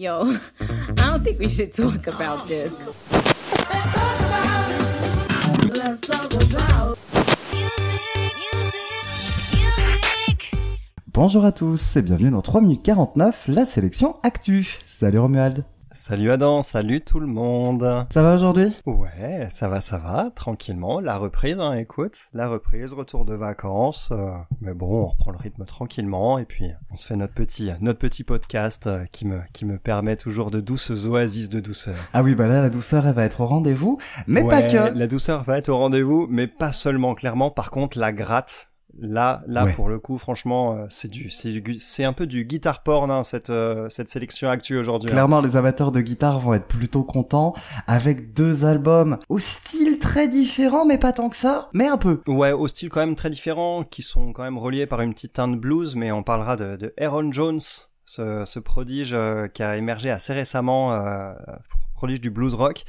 Yo, I don't think we should talk about this. Let's talk about. Bonjour à tous et bienvenue dans 3 minutes 49, la sélection Actu. Salut Romuald. Salut Adam, salut tout le monde. Ça va aujourd'hui? Ouais, ça va, ça va, tranquillement. La reprise, hein, écoute, la reprise, retour de vacances. euh, mais bon, on reprend le rythme tranquillement et puis on se fait notre petit, notre petit podcast euh, qui me, qui me permet toujours de douces oasis de douceur. Ah oui, bah là la douceur elle va être au rendez-vous, mais pas que. La douceur va être au rendez-vous, mais pas seulement, clairement. Par contre, la gratte. Là, là, Ouais. pour le coup, franchement, euh, c'est du, c'est un peu du guitar porn, hein, cette, euh, cette sélection actuelle aujourd'hui. hein. Clairement, les amateurs de guitare vont être plutôt contents avec deux albums au style très différent, mais pas tant que ça, mais un peu. Ouais, au style quand même très différent, qui sont quand même reliés par une petite teinte blues, mais on parlera de, de Aaron Jones, ce, ce prodige euh, qui a émergé assez récemment, euh, prodige du blues rock,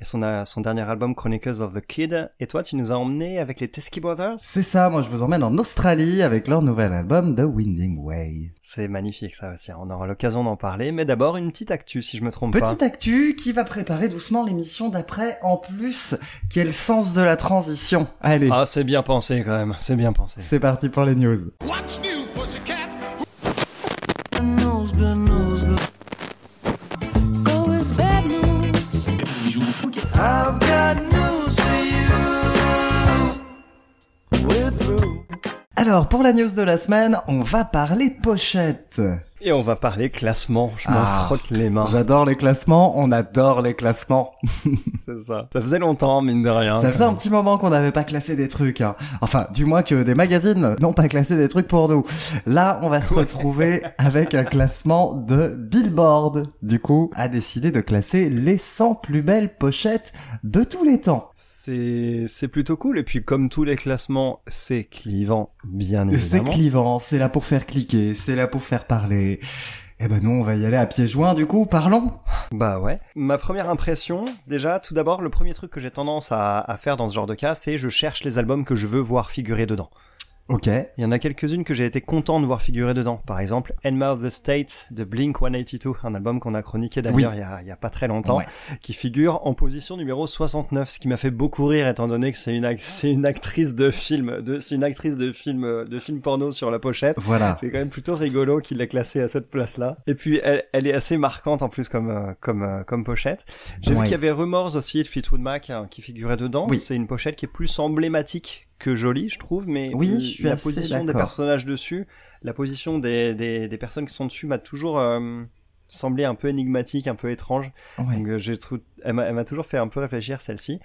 et son, euh, son dernier album Chronicles of the Kid. Et toi, tu nous as emmené avec les Teskey Brothers? C'est ça, moi je vous emmène en Australie avec leur nouvel album The Winding Way. C'est magnifique ça aussi, on aura l'occasion d'en parler, mais d'abord une petite actu si je me trompe pas. Petite actu qui va préparer doucement l'émission d'après. En plus, quel sens de la transition. Allez, Ah, c'est bien pensé quand même, c'est bien pensé. c'est parti pour les news. What's new, pussycat? Alors, pour la news de la semaine, on va parler pochette. Et on va parler classement, je m'en Ah. frotte les mains. J'adore les classements, on adore les classements. C'est ça. Ça faisait longtemps, mine de rien. Ça faisait un petit moment qu'on n'avait pas classé des trucs. hein. Enfin, du moins que des magazines n'ont pas classé des trucs pour nous. Là, on va se retrouver avec un classement de Billboard. Du coup, a décidé de classer les 100 plus belles pochettes de tous les temps. C'est c'est plutôt cool et puis comme tous les classements, c'est clivant bien C'est évidemment. clivant, c'est là pour faire cliquer, c'est là pour faire parler. Eh ben nous, on va y aller à pieds joints, du coup, parlons. Bah ouais. Ma première impression, déjà, tout d'abord, le premier truc que j'ai tendance à, à faire dans ce genre de cas, c'est je cherche les albums que je veux voir figurer dedans. Ok. Il y en a quelques-unes que j'ai été content de voir figurer dedans. Par exemple, Enma of the State de Blink 182, un album qu'on a chroniqué d'ailleurs Oui. il, il y a pas très longtemps, Ouais. qui figure en position numéro 69, ce qui m'a fait beaucoup rire étant donné que c'est une, ac- c'est une actrice de film, de, c'est une actrice de film, de film porno sur la pochette. Voilà. C'est quand même plutôt rigolo qu'il l'ait classée à cette place-là. Et puis elle, elle est assez marquante en plus comme euh, comme euh, comme pochette. J'ai vu qu'il y avait Rumors aussi de Fleetwood Mac hein, qui figurait dedans. Oui. C'est une pochette qui est plus emblématique que jolie, je trouve, mais Oui, l- je suis la position des personnages dessus, la position des, des, des personnes qui sont dessus m'a toujours euh, semblé un peu énigmatique, un peu étrange. Ouais. Donc, euh, j'ai trou- elle m'a toujours fait un peu réfléchir celle-ci.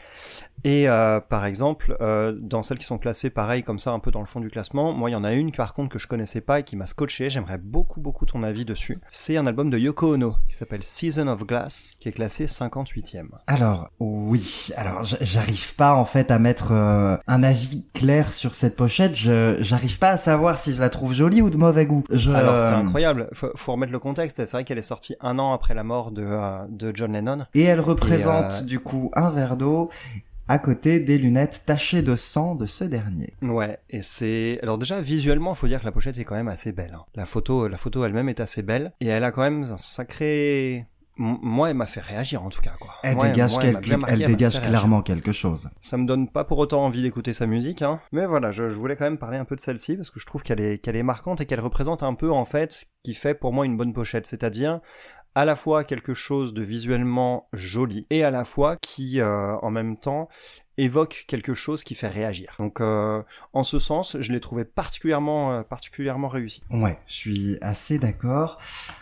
Et euh, par exemple, euh, dans celles qui sont classées pareil comme ça un peu dans le fond du classement, moi il y en a une par contre que je connaissais pas et qui m'a scotché. J'aimerais beaucoup beaucoup ton avis dessus. C'est un album de Yoko Ono qui s'appelle Season of Glass qui est classé 58e. Alors oui, alors j'arrive pas en fait à mettre euh, un avis clair sur cette pochette. J'arrive pas à savoir si je la trouve jolie ou de mauvais goût. Je, Alors c'est incroyable. Faut, faut remettre le contexte. C'est vrai qu'elle est sortie un an après la mort de de John Lennon. Et elle représente Et, euh, du coup un verre d'eau à côté des lunettes tachées de sang de ce dernier. Ouais, et c'est alors déjà visuellement, faut dire que la pochette est quand même assez belle. hein. La photo, la photo elle-même est assez belle et elle a quand même un sacré. Moi, elle m'a fait réagir en tout cas quoi. Elle Moi, dégage, moi, elle m'a quelque- bien marqué, elle elle m'a dégage fait réagir. clairement quelque chose. Ça me donne pas pour autant envie d'écouter sa musique, hein. Mais voilà, je, je voulais quand même parler un peu de celle-ci parce que je trouve qu'elle est qu'elle est marquante et qu'elle représente un peu en fait ce qui fait pour moi une bonne pochette, c'est-à-dire à la fois quelque chose de visuellement joli et à la fois qui euh, en même temps évoque quelque chose qui fait réagir. Donc euh, en ce sens, je l'ai trouvé particulièrement euh, particulièrement réussi. Ouais, je suis assez d'accord.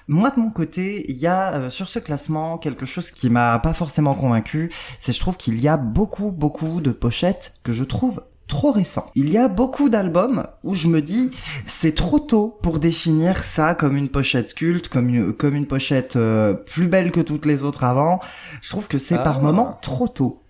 Moi de mon côté, il y a sur ce classement quelque chose qui m'a pas forcément convaincu, c'est je trouve qu'il y a beaucoup beaucoup de pochettes que je trouve trop récents. Il y a beaucoup d'albums où je me dis c'est trop tôt pour définir ça comme une pochette culte, comme une comme une pochette euh, plus belle que toutes les autres avant. Je trouve que c'est Ah. par moments trop tôt.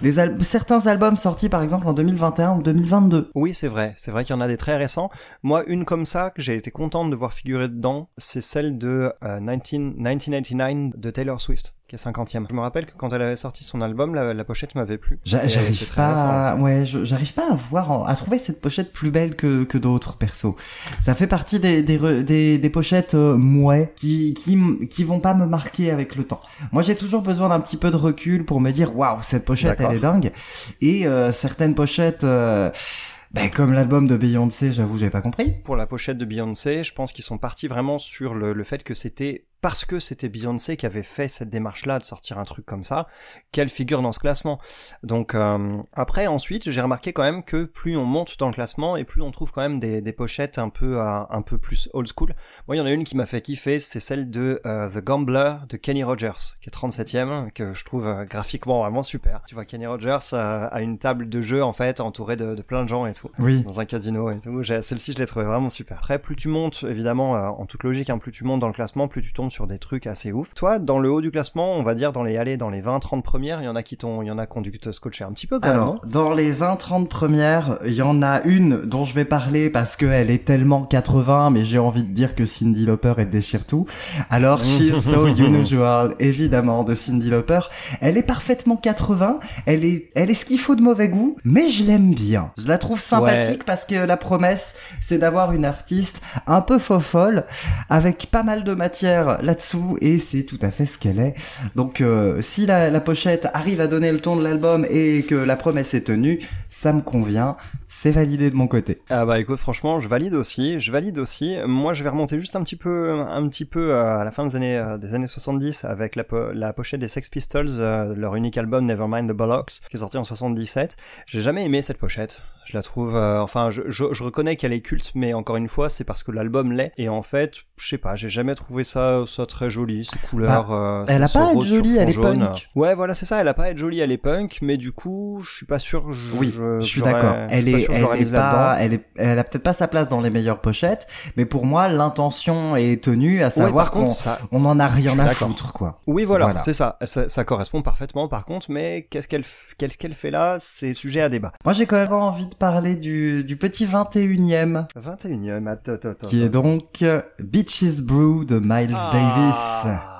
Des al- certains albums sortis par exemple en 2021 ou 2022. Oui, c'est vrai. C'est vrai qu'il y en a des très récents. Moi, une comme ça que j'ai été contente de voir figurer dedans, c'est celle de euh, 19 1989 de Taylor Swift. Qui est 50e. Je me rappelle que quand elle avait sorti son album, la, la pochette m'avait plu. J'arrive pas, à... ouais, j'arrive pas à voir, à trouver cette pochette plus belle que, que d'autres perso. Ça fait partie des, des, des, des pochettes euh, mouais qui, qui, qui vont pas me marquer avec le temps. Moi, j'ai toujours besoin d'un petit peu de recul pour me dire, waouh, cette pochette, elle est dingue. Et euh, certaines pochettes, euh, ben, comme l'album de Beyoncé, j'avoue, j'ai pas compris. Pour la pochette de Beyoncé, je pense qu'ils sont partis vraiment sur le, le fait que c'était parce que c'était Beyoncé qui avait fait cette démarche-là de sortir un truc comme ça, qu'elle figure dans ce classement. Donc euh, après, ensuite, j'ai remarqué quand même que plus on monte dans le classement et plus on trouve quand même des, des pochettes un peu euh, un peu plus old school. Moi, il y en a une qui m'a fait kiffer, c'est celle de euh, The Gambler de Kenny Rogers, qui est 37e, que je trouve euh, graphiquement vraiment super. Tu vois, Kenny Rogers a une table de jeu en fait entourée de, de plein de gens et tout Oui. dans un casino et tout. Celle-ci, je l'ai trouvée vraiment super. Après, plus tu montes, évidemment, en toute logique, hein, plus tu montes dans le classement, plus tu tombes sur des trucs assez ouf. Toi, dans le haut du classement, on va dire dans les allées, dans les 20-30 premières, il y en a qui t'ont, il y en a qui ont dû te scotcher un petit peu quand Alors, dans les 20-30 premières, il y en a une dont je vais parler parce qu'elle est tellement 80, mais j'ai envie de dire que Cindy Lauper, elle déchire tout. Alors, She's So Unusual, évidemment, de Cindy Lauper. Elle est parfaitement 80, elle est, elle est ce qu'il faut de mauvais goût, mais je l'aime bien. Je la trouve sympathique parce que la promesse, c'est d'avoir une artiste un peu fofolle, avec pas mal de matière là-dessous, et c'est tout à fait ce qu'elle est. Donc euh, si la, la pochette arrive à donner le ton de l'album et que la promesse est tenue, ça me convient, c'est validé de mon côté. Ah bah écoute, franchement, je valide aussi, je valide aussi. Moi, je vais remonter juste un petit peu, un petit peu euh, à la fin des années, euh, des années 70 avec la, po- la pochette des Sex Pistols, euh, leur unique album Nevermind the Bollocks, qui est sorti en 77. J'ai jamais aimé cette pochette. Je la trouve, euh, enfin, je, je, je reconnais qu'elle est culte, mais encore une fois, c'est parce que l'album l'est. Et en fait, je sais pas, j'ai jamais trouvé ça, ça très joli, ces couleurs. euh, elle a pas à être jolie, elle est jaune. punk. Ouais, voilà, c'est ça. Elle a pas à être jolie, elle est punk, mais du coup, je suis pas sûr. Je, Oui, je, suis d'accord. Elle est, elle est pas, elle est, elle a peut-être pas sa place dans les meilleures pochettes, mais pour moi, l'intention est tenue, à savoir qu'on ça, on en a rien à foutre, quoi. Oui, voilà, Voilà. c'est ça. ça. ça correspond parfaitement, par contre, mais qu'est-ce qu'elle qu'est-ce qu'elle fait là? C'est sujet à débat. Moi, j'ai quand même envie de parler du, du petit 21e, 21e, attends, attends, attends. qui est donc euh, Beaches Brew de Miles Davis.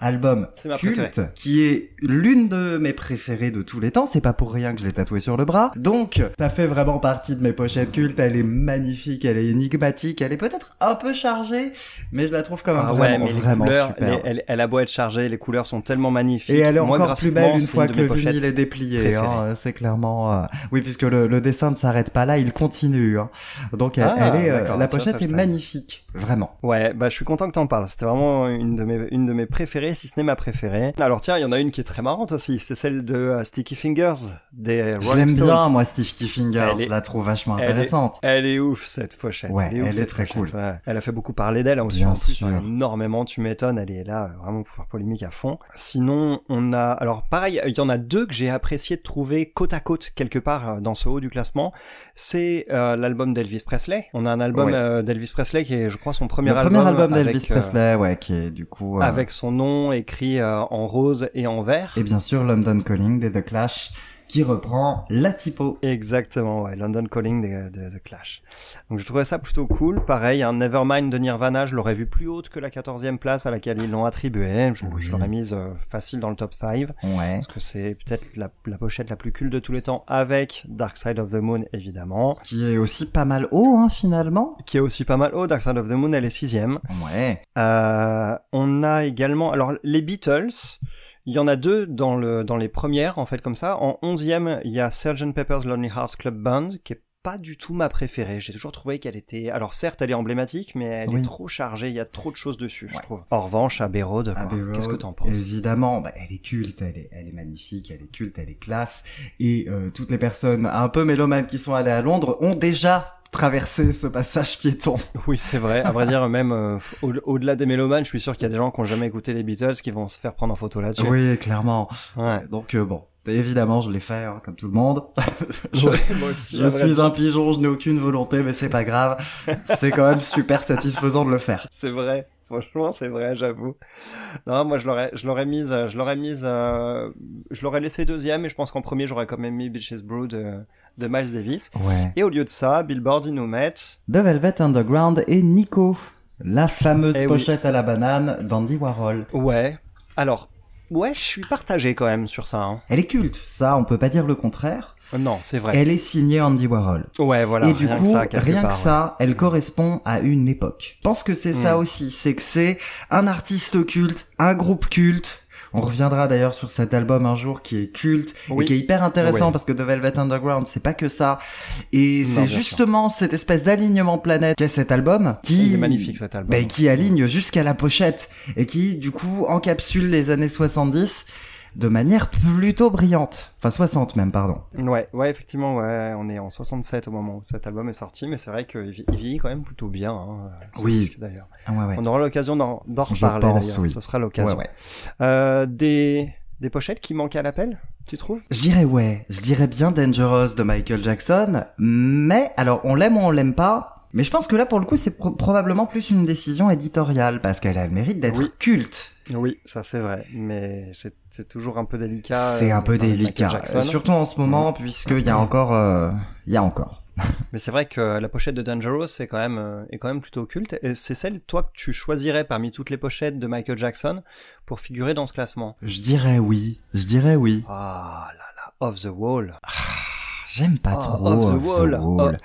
Album. C'est ma culte, qui est l'une de mes préférées de tous les temps. C'est pas pour rien que je l'ai tatoué sur le bras. Donc, ça fait vraiment partie de mes pochettes cultes. Elle est magnifique, elle est énigmatique, elle est peut-être un peu chargée, mais je la trouve quand même Ah ouais, vraiment, mais les vraiment couleurs, les- elle, elle a beau être chargée, les couleurs sont tellement magnifiques. Et elle est Moi, encore plus belle une fois que le vinyle est déplié. hein, c'est clairement. euh, Oui, puisque le, le dessin ne s'arrête pas là, il continue. hein. Donc elle, Ah, elle est, euh, la pochette ça, est magnifique, vraiment. Ouais, bah je suis content que t'en parles. C'était vraiment une de mes une de mes préférées, si ce n'est ma préférée. Alors tiens, il y en a une qui est très marrante aussi. C'est celle de euh, Sticky Fingers des Je Rolling l'aime Stones. bien, moi, Sticky Fingers. Est- Je la trouve vachement elle est- intéressante. Elle est ouf cette pochette. Ouais, elle est, ouf, elle est très pochette, cool. ouais. Elle a fait beaucoup parler d'elle hein, aussi en plus, sûr. énormément. Tu m'étonnes, elle est là euh, vraiment pour faire polémique à fond. Sinon, on a alors pareil, il y en a deux que j'ai apprécié de trouver côte à côte quelque part euh, dans ce haut du classement. C'est euh, l'album d'Elvis Presley. On a un album Ouais. euh, d'Elvis Presley qui est, je crois, son premier le album. premier album d'Elvis euh, Presley, ouais, qui est du coup. euh, avec son nom écrit euh, en rose et en vert. Et bien sûr, London Calling des The Clash, qui reprend la typo. Exactement, ouais, London Calling de, de The Clash. Donc je trouvais ça plutôt cool. Pareil, un Nevermind de Nirvana, je l'aurais vu plus haute que la 14e place à laquelle ils l'ont attribué. Je, Oui. je l'aurais mise euh, facile dans le top 5. Ouais. Parce que c'est peut-être la, la pochette la plus culte de tous les temps avec Dark Side of the Moon, évidemment. Qui est aussi pas mal haut, hein, finalement. Qui est aussi pas mal haut. Dark Side of the Moon, elle est sixième. Ouais. Euh, on a également, alors les Beatles, il y en a deux dans le dans les premières en fait comme ça. En onzième, il y a Sgt Pepper's Lonely Hearts Club Band qui est pas du tout ma préférée. J'ai toujours trouvé qu'elle était, alors certes elle est emblématique, mais elle Oui. est trop chargée. Il y a trop de choses dessus, je trouve. En revanche, Abbey Road, qu'est-ce que t'en penses? Évidemment, bah, elle est culte, elle est, elle est magnifique, elle est culte, elle est classe. Et euh, toutes les personnes un peu mélomanes qui sont allées à Londres ont déjà traversé ce passage piéton. Oui, c'est vrai. À vrai dire, même euh, au- au-delà des mélomanes, je suis sûr qu'il y a des gens qui ont jamais écouté les Beatles qui vont se faire prendre en photo là-dessus. Oui, clairement. Ouais. Donc euh, bon, évidemment, je l'ai fait, hein, comme tout le monde. je Ouais, moi aussi. je suis un pigeon, je n'ai aucune volonté, mais c'est pas grave. c'est quand même super satisfaisant de le faire. C'est vrai. Franchement, c'est vrai, j'avoue. Non, moi, je l'aurais, je l'aurais mise, je l'aurais mise, euh, je l'aurais laissé deuxième, et je pense qu'en premier, j'aurais quand même mis Bitches Brew de, de Miles Davis. Ouais. Et au lieu de ça, Billboard, ils nous mettent, The Velvet Underground et Nico, la fameuse Eh oui. pochette à la banane d'Andy Warhol. ouais. Alors, ouais, je suis partagé quand même sur ça. hein. Elle est culte, ça, on peut pas dire le contraire. Euh, Non, c'est vrai. Elle est signée Andy Warhol. Ouais, voilà. et du rien coup, que ça, quelque rien part, que ouais. ça, elle correspond à une époque. Je pense que c'est ça Mm. aussi, c'est que c'est un artiste culte, un groupe culte. On reviendra d'ailleurs sur cet album un jour qui est culte Oui. et qui est hyper intéressant Oui. parce que The Velvet Underground, c'est pas que ça. Et c'est sûr. justement cette espèce d'alignement planète qu'est cet album qui est magnifique cet album. bah, qui aligne jusqu'à la pochette et qui du coup encapsule les années 70 de manière plutôt brillante. Enfin 60 même, pardon. Ouais, ouais, effectivement, ouais, on est en 67 au moment où cet album est sorti, mais c'est vrai qu'il vi- il vieillit quand même plutôt bien. Hein, ce Oui. d'ailleurs. Ah ouais ouais. On aura l'occasion d'en reparler pense, oui. Ce sera l'occasion. Ouais, ouais. Euh, des des pochettes qui manquent à l'appel, tu trouves? Je dirais ouais, je dirais bien Dangerous de Michael Jackson, mais alors on l'aime ou on l'aime pas, mais je pense que là pour le coup c'est pro- probablement plus une décision éditoriale parce qu'elle a le mérite d'être Oui. culte. Oui, ça c'est vrai, mais c'est c'est toujours un peu délicat. C'est euh, un peu parler de délicat, surtout en ce moment puisqu'il y a encore, euh, il y a encore. Mais c'est vrai que la pochette de Dangerous est quand même euh, est quand même plutôt culte et c'est celle toi que tu choisirais parmi toutes les pochettes de Michael Jackson pour figurer dans ce classement? Je dirais oui, je dirais oui. Ah là là, Off the Wall. J'aime pas Oh, trop Off the Off the Wall. Wall.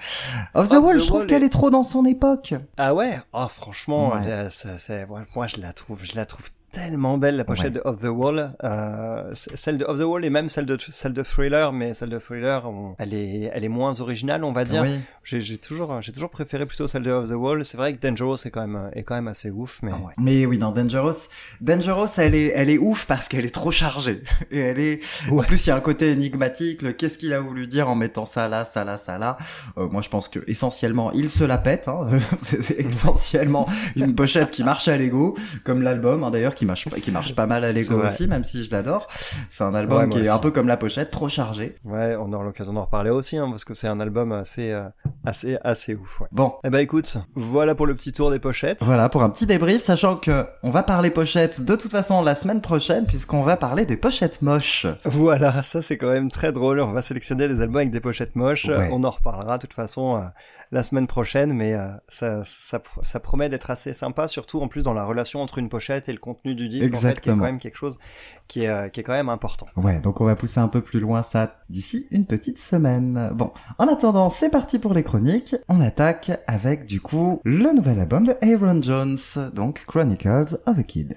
Oh. Off the Off Wall, the je trouve Wall qu'elle est- est trop dans son époque. Ah ouais? Oh franchement, Ouais. euh, moi, je la trouve je la trouve tellement belle la pochette Ouais. de Off the Wall, euh, celle de Off the Wall et même celle de celle de Thriller, mais celle de Thriller, on- elle est elle est moins originale, on va dire. Oui. J'ai toujours j'ai toujours préféré plutôt celle de Off the Wall. C'est vrai que Dangerous est quand même est quand même assez ouf, mais Ah ouais. Mais oui, dans Dangerous, Dangerous, elle est, elle est ouf parce qu'elle est trop chargée. Et elle est, en plus, il y a un côté énigmatique. Le qu'est-ce qu'il a voulu dire en mettant ça là, ça là, ça là. Euh, moi, je pense que essentiellement, il se la pète. Hein. C'est essentiellement une pochette qui marche à Lego, comme l'album hein, d'ailleurs, qui marche, pas- qui marche pas mal à Lego aussi, même si je l'adore. C'est un album Ouais, qui est un peu comme la pochette, trop chargé. ouais, on aura l'occasion d'en reparler aussi, hein, parce que c'est un album assez euh, assez assez ouf. Ouais. Bon. Eh ben écoute, voilà pour le petit tour des pochettes. Voilà pour un petit débrief, sachant que on va parler pochettes de toute façon la semaine prochaine, puisqu'on va parler des pochettes moches. Voilà, ça c'est quand même très drôle. On va sélectionner des albums avec des pochettes moches. Ouais. On en reparlera de toute façon euh, la semaine prochaine, mais euh, ça, ça, ça promet d'être assez sympa, surtout en plus dans la relation entre une pochette et le contenu du disque, en fait, qui est Exactement. quand même quelque chose qui est, euh, qui est quand même important. Ouais, donc on va pousser un peu plus loin ça d'ici une petite semaine. Bon, en attendant, c'est parti pour les chroniques. On attaque avec du coup le nouvel album de Aaron Jones, donc Chronicles of a Kid.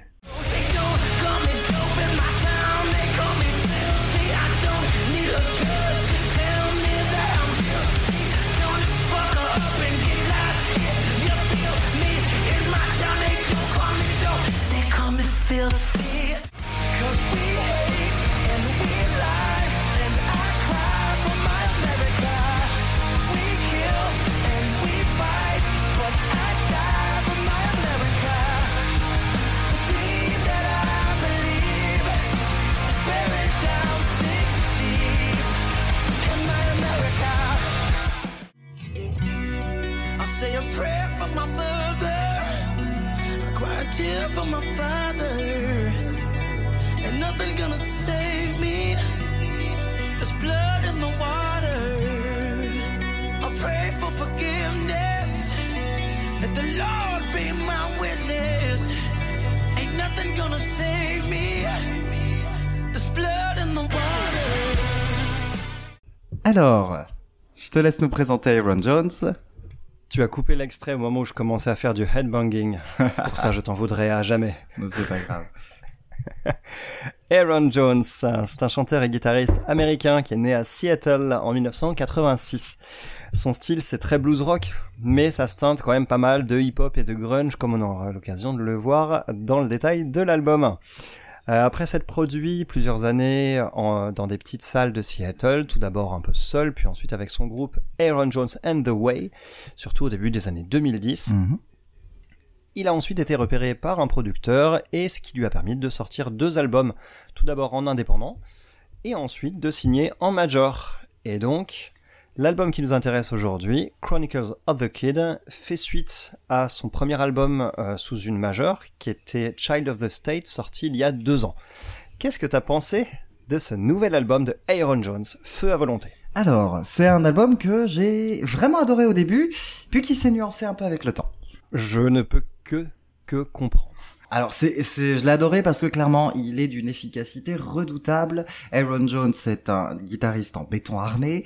Alors, je te laisse nous présenter Aaron Jones. Tu as coupé l'extrait au moment où je commençais à faire du headbanging. Pour ça, je t'en voudrais à jamais. Non, c'est pas grave. Aaron Jones, c'est un chanteur et guitariste américain qui est né à Seattle en 1986. Son style, c'est très blues rock, mais ça se teinte quand même pas mal de hip-hop et de grunge, comme on aura l'occasion de le voir dans le détail de l'album. Euh, après s'être produit plusieurs années en- dans des petites salles de Seattle, tout d'abord un peu seul, puis ensuite avec son groupe Aaron Jones and the Way, surtout au début des années 2010, Mhm. il a ensuite été repéré par un producteur et ce qui lui a permis de sortir deux albums, tout d'abord en indépendant et ensuite de signer en major. Et donc, l'album qui nous intéresse aujourd'hui, Chronicles of the Kid, fait suite à son premier album euh, sous une majeure qui était Child of the State, sorti il y a deux ans. Qu'est-ce que t'as pensé de ce nouvel album de Aaron Jones, Feu à volonté? Alors, c'est un album que j'ai vraiment adoré au début, puis qui s'est nuancé un peu avec le temps. Je ne peux que que comprendre. Alors c'est, c'est, je l'ai adoré parce que clairement il est d'une efficacité redoutable. Aaron Jones est un guitariste en béton armé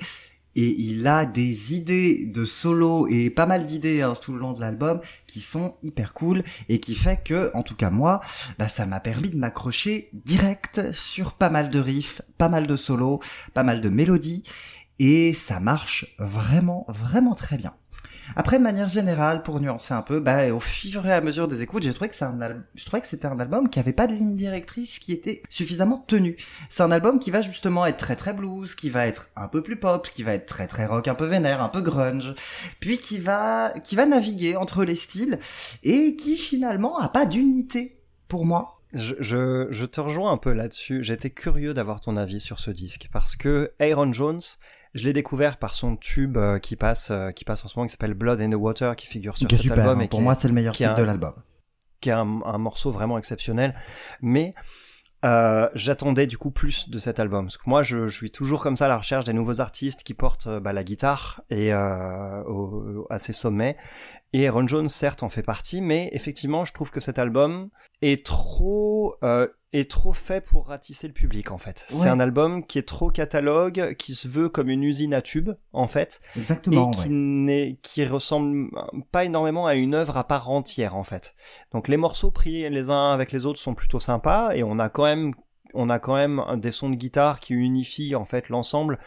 et il a des idées de solo et pas mal d'idées hein, tout le long de l'album qui sont hyper cool et qui fait que, en tout cas moi, bah, ça m'a permis de m'accrocher direct sur pas mal de riffs, pas mal de solos, pas mal de mélodies et ça marche vraiment, vraiment très bien. Après, de manière générale, pour nuancer un peu, bah, au fur et à mesure des écoutes, j'ai trouvé que c'est un c'était un album qui avait pas de ligne directrice qui était suffisamment tenue. C'est un album qui va justement être très très blues, qui va être un peu plus pop, qui va être très très rock, un peu vénère, un peu grunge, puis qui va, qui va naviguer entre les styles et qui finalement a pas d'unité pour moi. Je, je te rejoins un peu là-dessus. J'étais curieux d'avoir ton avis sur ce disque parce que Aaron Jones, je l'ai découvert par son tube euh, qui passe, euh, qui passe en ce moment, qui s'appelle Blood in the Water, qui figure sur Qui cet super, album hein. et pour qui moi est, c'est le meilleur titre un- de l'album. qui est un, un morceau vraiment exceptionnel. Mais euh, j'attendais du coup plus de cet album parce que moi je, je suis toujours comme ça à la recherche des nouveaux artistes qui portent euh, bah, la guitare et euh, au- à ses sommets et Aaron Jones certes en fait partie mais effectivement je trouve que cet album est trop euh, est trop fait pour ratisser le public en fait Ouais. c'est un album qui est trop catalogue qui se veut comme une usine à tubes en fait Exactement. et qui ouais. n'est qui ressemble pas énormément à une œuvre à part entière en fait. Donc les morceaux pris les uns avec les autres sont plutôt sympas et on a quand même on a quand même des sons de guitare qui unifient en fait l'ensemble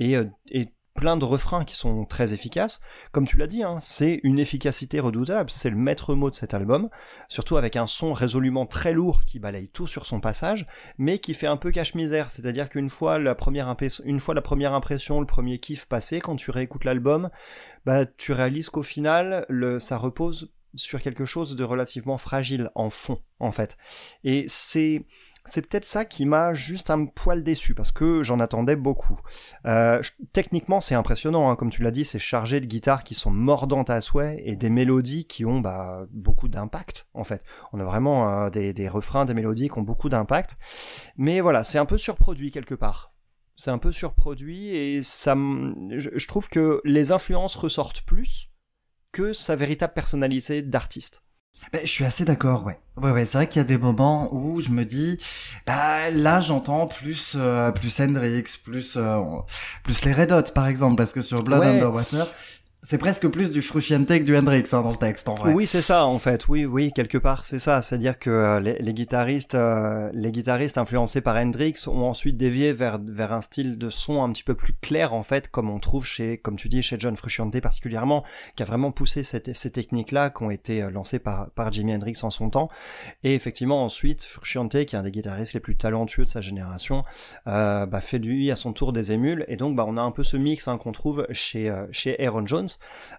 et, euh, et plein de refrains qui sont très efficaces. Comme tu l'as dit, hein, c'est une efficacité redoutable, c'est le maître mot de cet album, surtout avec un son résolument très lourd qui balaye tout sur son passage, mais qui fait un peu cache-misère, c'est-à-dire qu'une fois la première impression, le premier kiff passé, quand tu réécoutes l'album, bah tu réalises qu'au final, ça repose sur quelque chose de relativement fragile en fond, en fait. Et c'est c'est peut-être ça qui m'a juste un poil déçu parce que j'en attendais beaucoup. Euh, techniquement, c'est impressionnant, hein, comme tu l'as dit, c'est chargé de guitares qui sont mordantes à souhait et des mélodies qui ont bah, beaucoup d'impact en fait. On a vraiment euh, des, des refrains, des mélodies qui ont beaucoup d'impact. Mais voilà, c'est un peu surproduit quelque part. C'est un peu surproduit et ça, je trouve que les influences ressortent plus que sa véritable personnalité d'artiste. Ben, je suis assez d'accord, ouais. Ouais, ouais, c'est vrai qu'il y a des moments où je me dis, bah là j'entends plus euh, plus Hendrix, plus euh, plus les Red Hot par exemple, parce que sur Blood Ouais. Underwater, c'est presque plus du Frusciante que du Hendrix hein, dans le texte en vrai. Oui, c'est ça en fait. Oui, oui, quelque part, c'est ça. C'est-à-dire que euh, les, les guitaristes, euh, les guitaristes influencés par Hendrix ont ensuite dévié vers vers un style de son un petit peu plus clair en fait, comme on trouve chez, comme tu dis, chez John Frusciante particulièrement, qui a vraiment poussé ces techniques-là qui ont été euh, lancées par par Jimi Hendrix en son temps. Et effectivement, ensuite, Frusciante, qui est un des guitaristes les plus talentueux de sa génération, euh, bah, fait lui à son tour des émules. Et donc, bah, on a un peu ce mix hein, qu'on trouve chez euh, chez Aaron Jones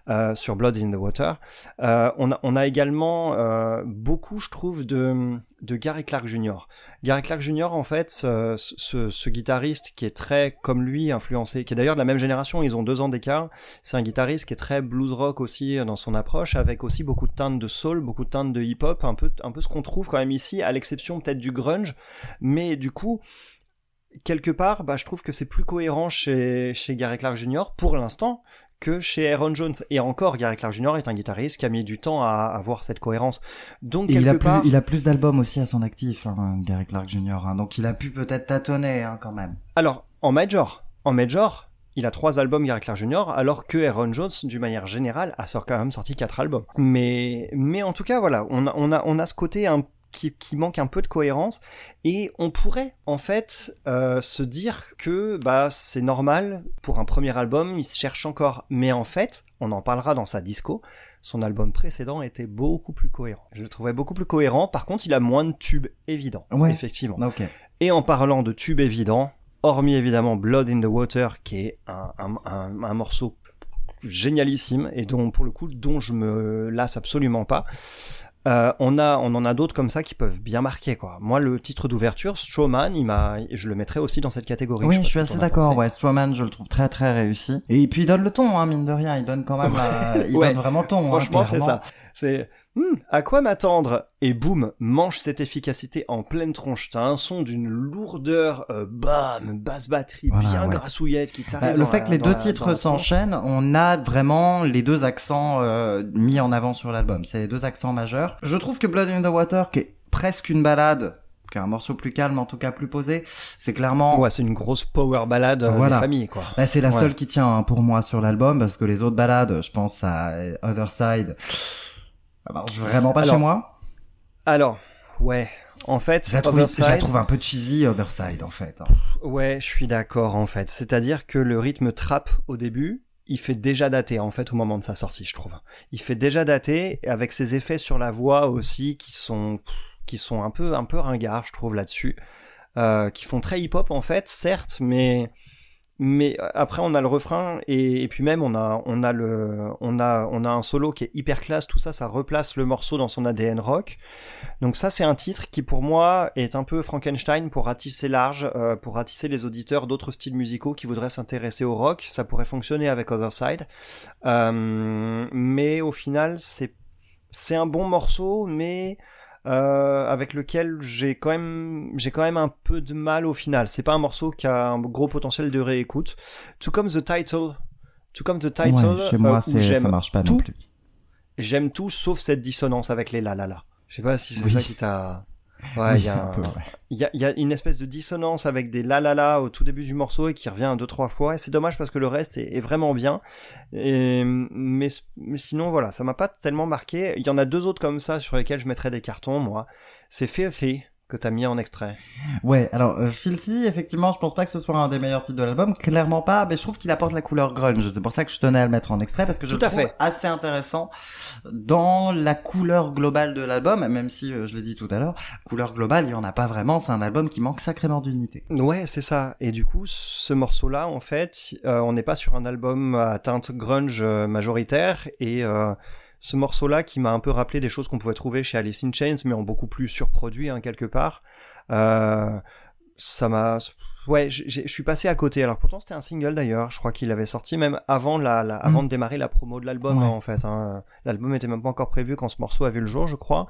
euh, sur Blood in the Water. Euh, on, a, également euh, beaucoup, je trouve, de, Gary Clark Jr. Gary Clark Jr. en fait, ce, guitariste qui est très, comme lui, influencé, qui est d'ailleurs de la même génération, ils ont deux ans d'écart. C'est un guitariste qui est très blues rock aussi dans son approche, avec aussi beaucoup de teintes de soul, beaucoup de teintes de hip-hop, un peu, un peu ce qu'on trouve quand même ici, à l'exception peut-être du grunge. Mais du coup, quelque part, bah, je trouve que c'est plus cohérent chez Gary Clark Jr. pour l'instant que chez Aaron Jones. Et encore, Gary Clark Jr. est un guitariste qui a mis du temps à avoir cette cohérence. Donc, Et quelque il a, plus, part... il a plus d'albums aussi à son actif, hein, Gary Clark Jr. hein, donc il a pu peut-être tâtonner hein, quand même. Alors, en major, en major, il a trois albums Gary Clark Jr. alors que Aaron Jones, d'une manière générale, a sort- quand même sorti quatre albums. Mais, mais en tout cas, voilà, on a, on a, on a ce côté un qui, qui manque un peu de cohérence et on pourrait en fait euh, se dire que bah c'est normal pour un premier album il se cherche encore mais en fait on en parlera dans sa disco son album précédent était beaucoup plus cohérent je le trouvais beaucoup plus cohérent par contre il a moins de tubes évidents Ouais. effectivement Ok. et en parlant de tubes évidents, hormis évidemment Blood in the Water, qui est un, un, un, un morceau génialissime et dont pour le coup dont je me lasse absolument pas. Euh, on a, on en a d'autres comme ça qui peuvent bien marquer quoi. Moi, le titre d'ouverture, Strawman, il m'a, je le mettrais aussi dans cette catégorie. Oui, je suis assez d'accord. Ouais, Strawman, je le trouve très très réussi. Et puis il donne le ton, hein, mine de rien. Il donne quand même, la- il Ouais. donne vraiment le ton. hein, Franchement, c'est clairement. ça. C'est Hmm, à quoi m'attendre? Et boum, mange cette efficacité en pleine tronche. T'as un son d'une lourdeur, euh, bam, basse batterie, Voilà, bien ouais. grassouillette qui Bah, t'arrive. le dans fait la- que les deux la- titres s'enchaînent, on a vraiment les deux accents euh, mis en avant sur l'album. C'est les deux accents majeurs. Je trouve que Blood in the Water, qui est presque une balade, qu'un morceau plus calme, en tout cas plus posé. C'est clairement, Ouais, c'est une grosse power ballade euh, Voilà. des familles, quoi. bah, c'est la Ouais. seule qui tient hein, pour moi sur l'album, parce que les autres balades, je pense à Other Side, ça marche vraiment pas Alors, chez moi. Alors, ouais. En fait, Je la, trouve, Other je la Side- trouve un peu cheesy, Other Side, en fait. hein. Ouais, je suis d'accord en fait. C'est-à-dire que le rythme trap au début, il fait déjà dater en fait au moment de sa sortie, je trouve. Il fait déjà dater et avec ses effets sur la voix aussi qui sont qui sont un peu un peu ringards, je trouve là-dessus, euh, qui font très hip-hop en fait, certes, mais mais après on a le refrain et, et puis même on a on a le on a on a un solo qui est hyper classe, tout ça ça replace le morceau dans son ADN rock. Donc ça c'est un titre qui pour moi est un peu Frankenstein pour ratisser large, euh, pour ratisser les auditeurs d'autres styles musicaux qui voudraient s'intéresser au rock. Ça pourrait fonctionner avec Other Side, Euh, mais au final c'est c'est un bon morceau, mais euh, avec lequel j'ai quand même j'ai quand même un peu de mal au final. C'est pas un morceau qui a un gros potentiel de réécoute. Tout comme The Title, tout comme The Title, Ouais, chez moi, euh, c'est, j'aime ça marche pas tout. non plus. J'aime tout sauf cette dissonance avec les la la la. Je sais pas si c'est Oui. ça qui t'a. Ouais, Oui, il y un un- y a, y a une espèce de dissonance avec des la la la au tout début du morceau et qui revient deux trois fois. Et c'est dommage parce que le reste est, est vraiment bien. Et, mais, mais sinon voilà, ça m'a pas tellement marqué. Il y en a deux autres comme ça sur lesquels je mettrais des cartons moi. C'est Filthy que t'as mis en extrait. Ouais, alors euh, Filthy, effectivement, je pense pas que ce soit un des meilleurs titres de l'album, clairement pas, mais je trouve qu'il apporte la couleur grunge. C'est pour ça que je tenais à le mettre en extrait parce que je Tout à trouve fait. assez intéressant dans la couleur globale de l'album, même si euh, je l'ai dit tout à l'heure, couleur globale, il y en a pas vraiment. C'est un album qui manque sacrément d'unité. Ouais, c'est ça. Et du coup, ce morceau-là, en fait, euh, on n'est pas sur un album à teinte grunge euh, majoritaire. Et ce morceau-là, qui m'a un peu rappelé des choses qu'on pouvait trouver chez Alice in Chains, mais en beaucoup plus surproduit, hein, quelque part, euh, ça m'a... Ouais, je suis passé à côté. Alors pourtant, c'était un single d'ailleurs. Je crois qu'il avait sorti même avant la, la- avant Mm. de démarrer la promo de l'album, Ouais. hein, en fait. hein. L'album était même pas encore prévu quand ce morceau a vu le jour, je crois.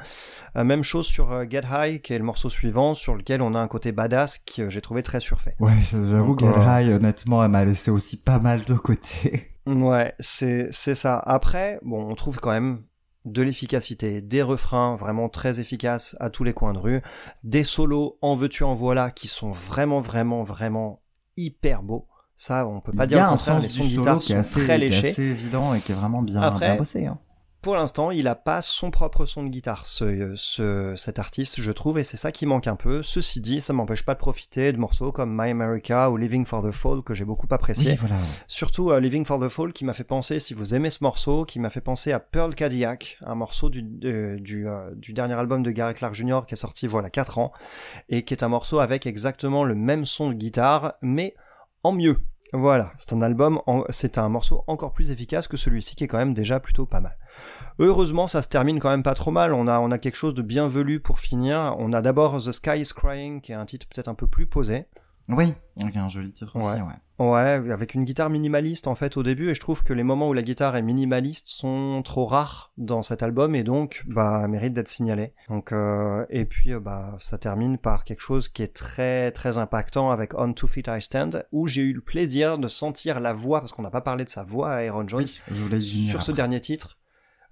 Euh, même chose sur euh, Get High, qui est le morceau suivant, sur lequel on a un côté badass que j'ai trouvé très surfait. Ouais, j'avoue que euh, High, honnêtement, elle m'a laissé aussi pas mal de côté. Ouais, c'est c'est ça. Après, bon, on trouve quand même de l'efficacité, des refrains vraiment très efficaces à tous les coins de rue, des solos en veux-tu en voilà qui sont vraiment vraiment vraiment hyper beaux. Ça, on peut pas dire le contraire. Les sons de guitare sont assez, très léchés. assez évident et qui est vraiment bien, Après, bien bossé. Hein. Pour l'instant, il a pas son propre son de guitare, ce, ce, cet artiste, je trouve, et c'est ça qui manque un peu. Ceci dit, ça m'empêche pas de profiter de morceaux comme My America ou Living for the Fall que j'ai beaucoup apprécié. Oui, voilà. Surtout euh, Living for the Fall qui m'a fait penser, si vous aimez ce morceau, qui m'a fait penser à Pearl Cadillac, un morceau du, du, euh, du dernier album de Gary Clark Jr. qui est sorti voilà 4 ans, et qui est un morceau avec exactement le même son de guitare, mais en mieux. Voilà, c'est un album, en- c'est un morceau encore plus efficace que celui-ci qui est quand même déjà plutôt pas mal. Heureusement, ça se termine quand même pas trop mal. On a, on a quelque chose de bien velu pour finir. On a d'abord The Sky is Crying, qui est un titre peut-être un peu plus posé. Oui, il y a un joli titre aussi, Ouais. ouais. Avec une guitare minimaliste en fait au début, et je trouve que les moments où la guitare est minimaliste sont trop rares dans cet album et donc bah mérite d'être signalés. Donc euh, et puis euh, bah ça termine par quelque chose qui est très très impactant avec On Two Feet I Stand où j'ai eu le plaisir de sentir la voix parce qu'on n'a pas parlé de sa voix à Aaron Jones Oui, je sur ce dernier titre.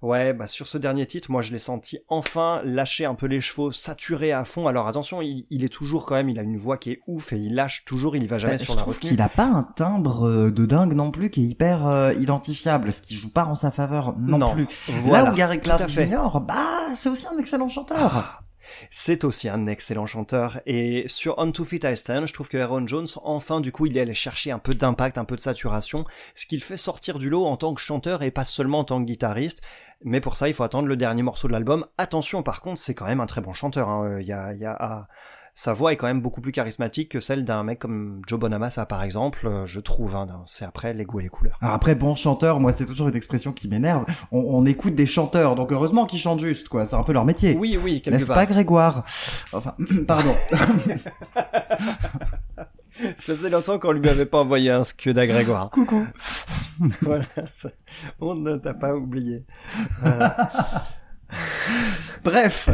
Ouais, bah sur ce dernier titre, moi je l'ai senti enfin lâcher un peu les chevaux, saturé à fond. Alors attention, il, il est toujours quand même, il a une voix qui est ouf et il lâche toujours, il y va jamais Bah, sur je la trouve retenue. a pas un timbre euh, de dingue non plus qui est hyper euh, identifiable, ce qui joue pas en sa faveur non, Non, plus. Voilà, Là où Gary Clark. Jr., bah c'est aussi un excellent chanteur. Ah, C'est aussi un excellent chanteur. Et sur On Two Feet I Stand, je trouve que Aaron Jones, enfin, du coup, il est allé chercher un peu d'impact, un peu de saturation, ce qu'il fait sortir du lot en tant que chanteur et pas seulement en tant que guitariste. Mais pour ça, il faut attendre le dernier morceau de l'album. Attention, par contre, c'est quand même un très bon chanteur. hein. Il y a, sa voix est quand même beaucoup plus charismatique que celle d'un mec comme Joe Bonamassa, par exemple, euh, je trouve. hein. C'est après les goûts et les couleurs. Alors après, bon chanteur, moi c'est toujours une expression qui m'énerve. On, on écoute des chanteurs, donc heureusement qu'ils chantent juste, quoi. C'est un peu leur métier. Oui, oui, quelque N'est-ce part. pas Grégoire? Enfin, pardon. Ça faisait longtemps qu'on lui avait pas envoyé un scud à Grégoire. Coucou. voilà, ça- on ne t'a pas oublié. Euh, Bref.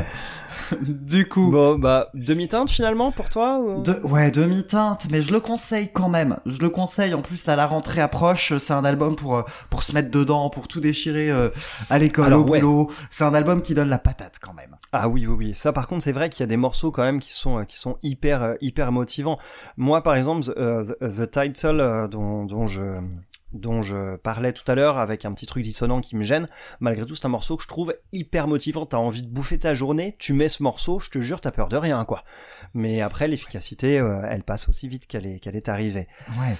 du coup, Bon, bah, demi-teinte finalement pour toi ou... de- ouais, demi-teinte, mais je le conseille quand même. Je le conseille. En plus, là, la rentrée approche. C'est un album pour euh, pour se mettre dedans, pour tout déchirer euh, à l'école, au ouais. boulot. C'est un album qui donne la patate quand même. Ah oui, oui, oui. Ça, par contre, c'est vrai qu'il y a des morceaux quand même qui sont, euh, qui sont hyper, euh, hyper motivants. Moi, par exemple, the, the Title dont, dont je dont je parlais tout à l'heure avec un petit truc dissonant qui me gêne, malgré tout c'est un morceau que je trouve hyper motivant, t'as envie de bouffer ta journée, tu mets ce morceau, je te jure t'as peur de rien quoi. Mais après l'efficacité, euh, elle passe aussi vite qu'elle est, qu'elle est arrivée. Ouais.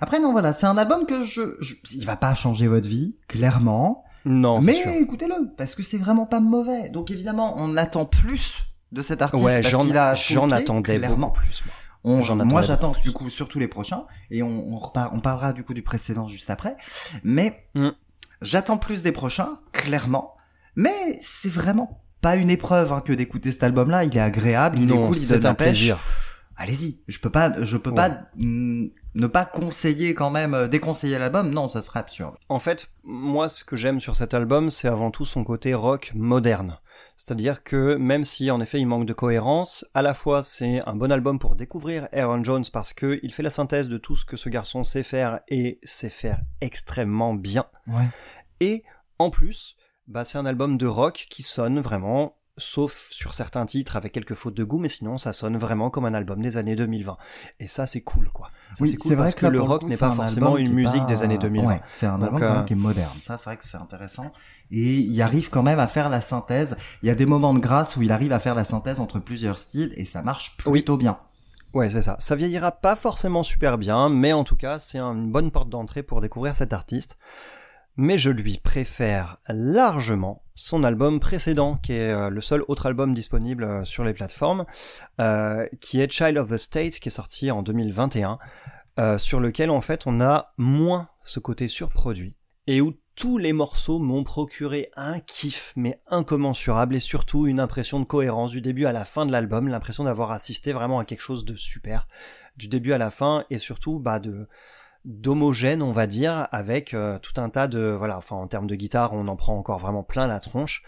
Après non voilà, c'est un album que je, je il va pas changer votre vie clairement, Non, c'est mais écoutez-le parce que c'est vraiment pas mauvais. Donc évidemment, on attend plus de cet artiste Ouais, parce j'en, qu'il a attendais clairement. beaucoup plus. moi. On- moi, j'attends du coup surtout les prochains et on, on, repart, on parlera du coup du précédent juste après. Mais Mm. j'attends plus des prochains, clairement. Mais c'est vraiment pas une épreuve hein, que d'écouter cet album-là. Il est agréable, il est Non, cool, il donne un pêche. plaisir. Allez-y, je peux pas, je peux Ouais. pas ne pas conseiller quand même, euh, déconseiller l'album. Non, ça serait absurde. En fait, moi, ce que j'aime sur cet album, c'est avant tout son côté rock moderne. C'est-à-dire que même si en effet il manque de cohérence, à la fois c'est un bon album pour découvrir Aaron Jones parce que il fait la synthèse de tout ce que ce garçon sait faire et sait faire extrêmement bien. Ouais. Et en plus, bah, c'est un album de rock qui sonne vraiment, sauf sur certains titres avec quelques fautes de goût, mais sinon ça sonne vraiment comme un album des années 2020. Et ça c'est cool quoi. Ça Oui, c'est cool parce que, le rock n'est pas un forcément une musique pas- des années 2020. Ouais, c'est un album euh, qui est moderne. Ça, c'est vrai que c'est intéressant. Et il arrive quand même à faire la synthèse. Il y a des moments de grâce où il arrive à faire la synthèse entre plusieurs styles et ça marche Oui. plutôt bien. Ouais, c'est ça. Ça vieillira pas forcément super bien, mais en tout cas, c'est une bonne porte d'entrée pour découvrir cet artiste. Mais je lui préfère largement son album précédent, qui est euh, le seul autre album disponible euh, sur les plateformes, euh, qui est Child of the State, qui est sorti en 2021, euh, sur lequel en fait on a moins ce côté surproduit, et où tous les morceaux m'ont procuré un kiff, mais incommensurable, et surtout une impression de cohérence du début à la fin de l'album, l'impression d'avoir assisté vraiment à quelque chose de super, du début à la fin, et surtout bah de d'homogène, on va dire, avec euh, tout un tas de voilà, enfin en termes de guitare, on en prend encore vraiment plein la tronche,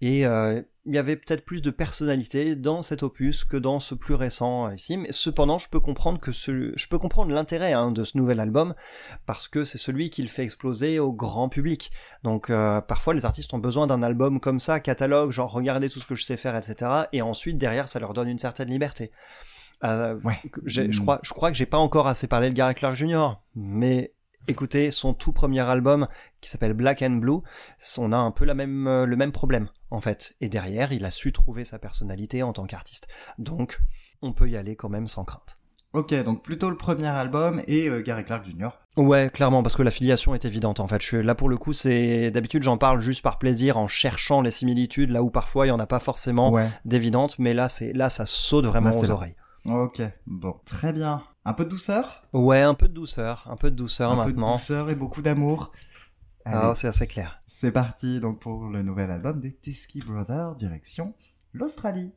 et euh, il y avait peut-être plus de personnalité dans cet opus que dans ce plus récent ici, mais cependant je peux comprendre que ce, je peux comprendre l'intérêt hein, de ce nouvel album parce que c'est celui qui le fait exploser au grand public. Donc euh, parfois les artistes ont besoin d'un album comme ça, catalogue, genre regardez tout ce que je sais faire, etc. Et ensuite derrière ça leur donne une certaine liberté. Euh, Ouais. j'ai- je crois, je crois que j'ai pas encore assez parlé de Gary Clark Jr. Mais écoutez, son tout premier album qui s'appelle Black and Blue, on a un peu la même, euh, le même problème en fait. Et derrière, il a su trouver sa personnalité en tant qu'artiste. Donc, on peut y aller quand même sans crainte. Ok, donc plutôt le premier album et euh, Gary Clark Jr. Ouais, clairement, parce que la filiation est évidente en fait. Je, là pour le coup, c'est d'habitude j'en parle juste par plaisir en cherchant les similitudes là où parfois il y en a pas forcément Ouais. d'évidentes, mais là c'est là ça saute vraiment Là, aux là. oreilles. Ok, bon, très bien. Un peu de douceur Ouais, un peu de douceur, un peu de douceur Un peu de maintenant. douceur et beaucoup d'amour. Ah, c'est assez clair. c'est parti donc pour le nouvel album des Teskey Brothers, direction l'Australie.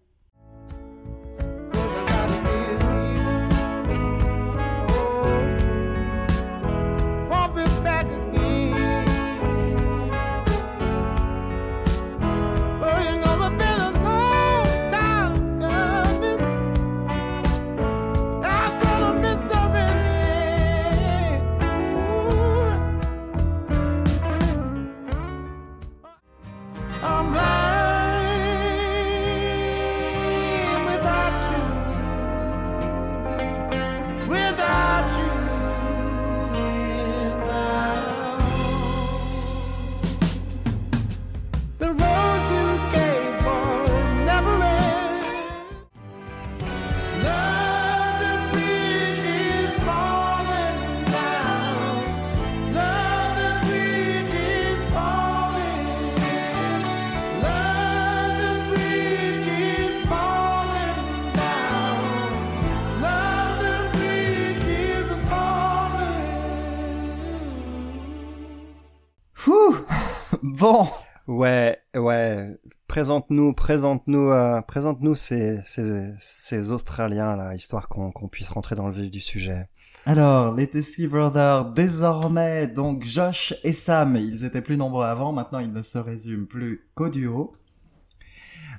Bon Ouais, ouais. Présente-nous, présente-nous, euh, présente-nous ces, ces, ces Australiens là, histoire qu'on puisse rentrer dans le vif du sujet. Alors, les Teskey Brothers, désormais, donc Josh et Sam, ils étaient plus nombreux avant, maintenant ils ne se résument plus qu'au duo.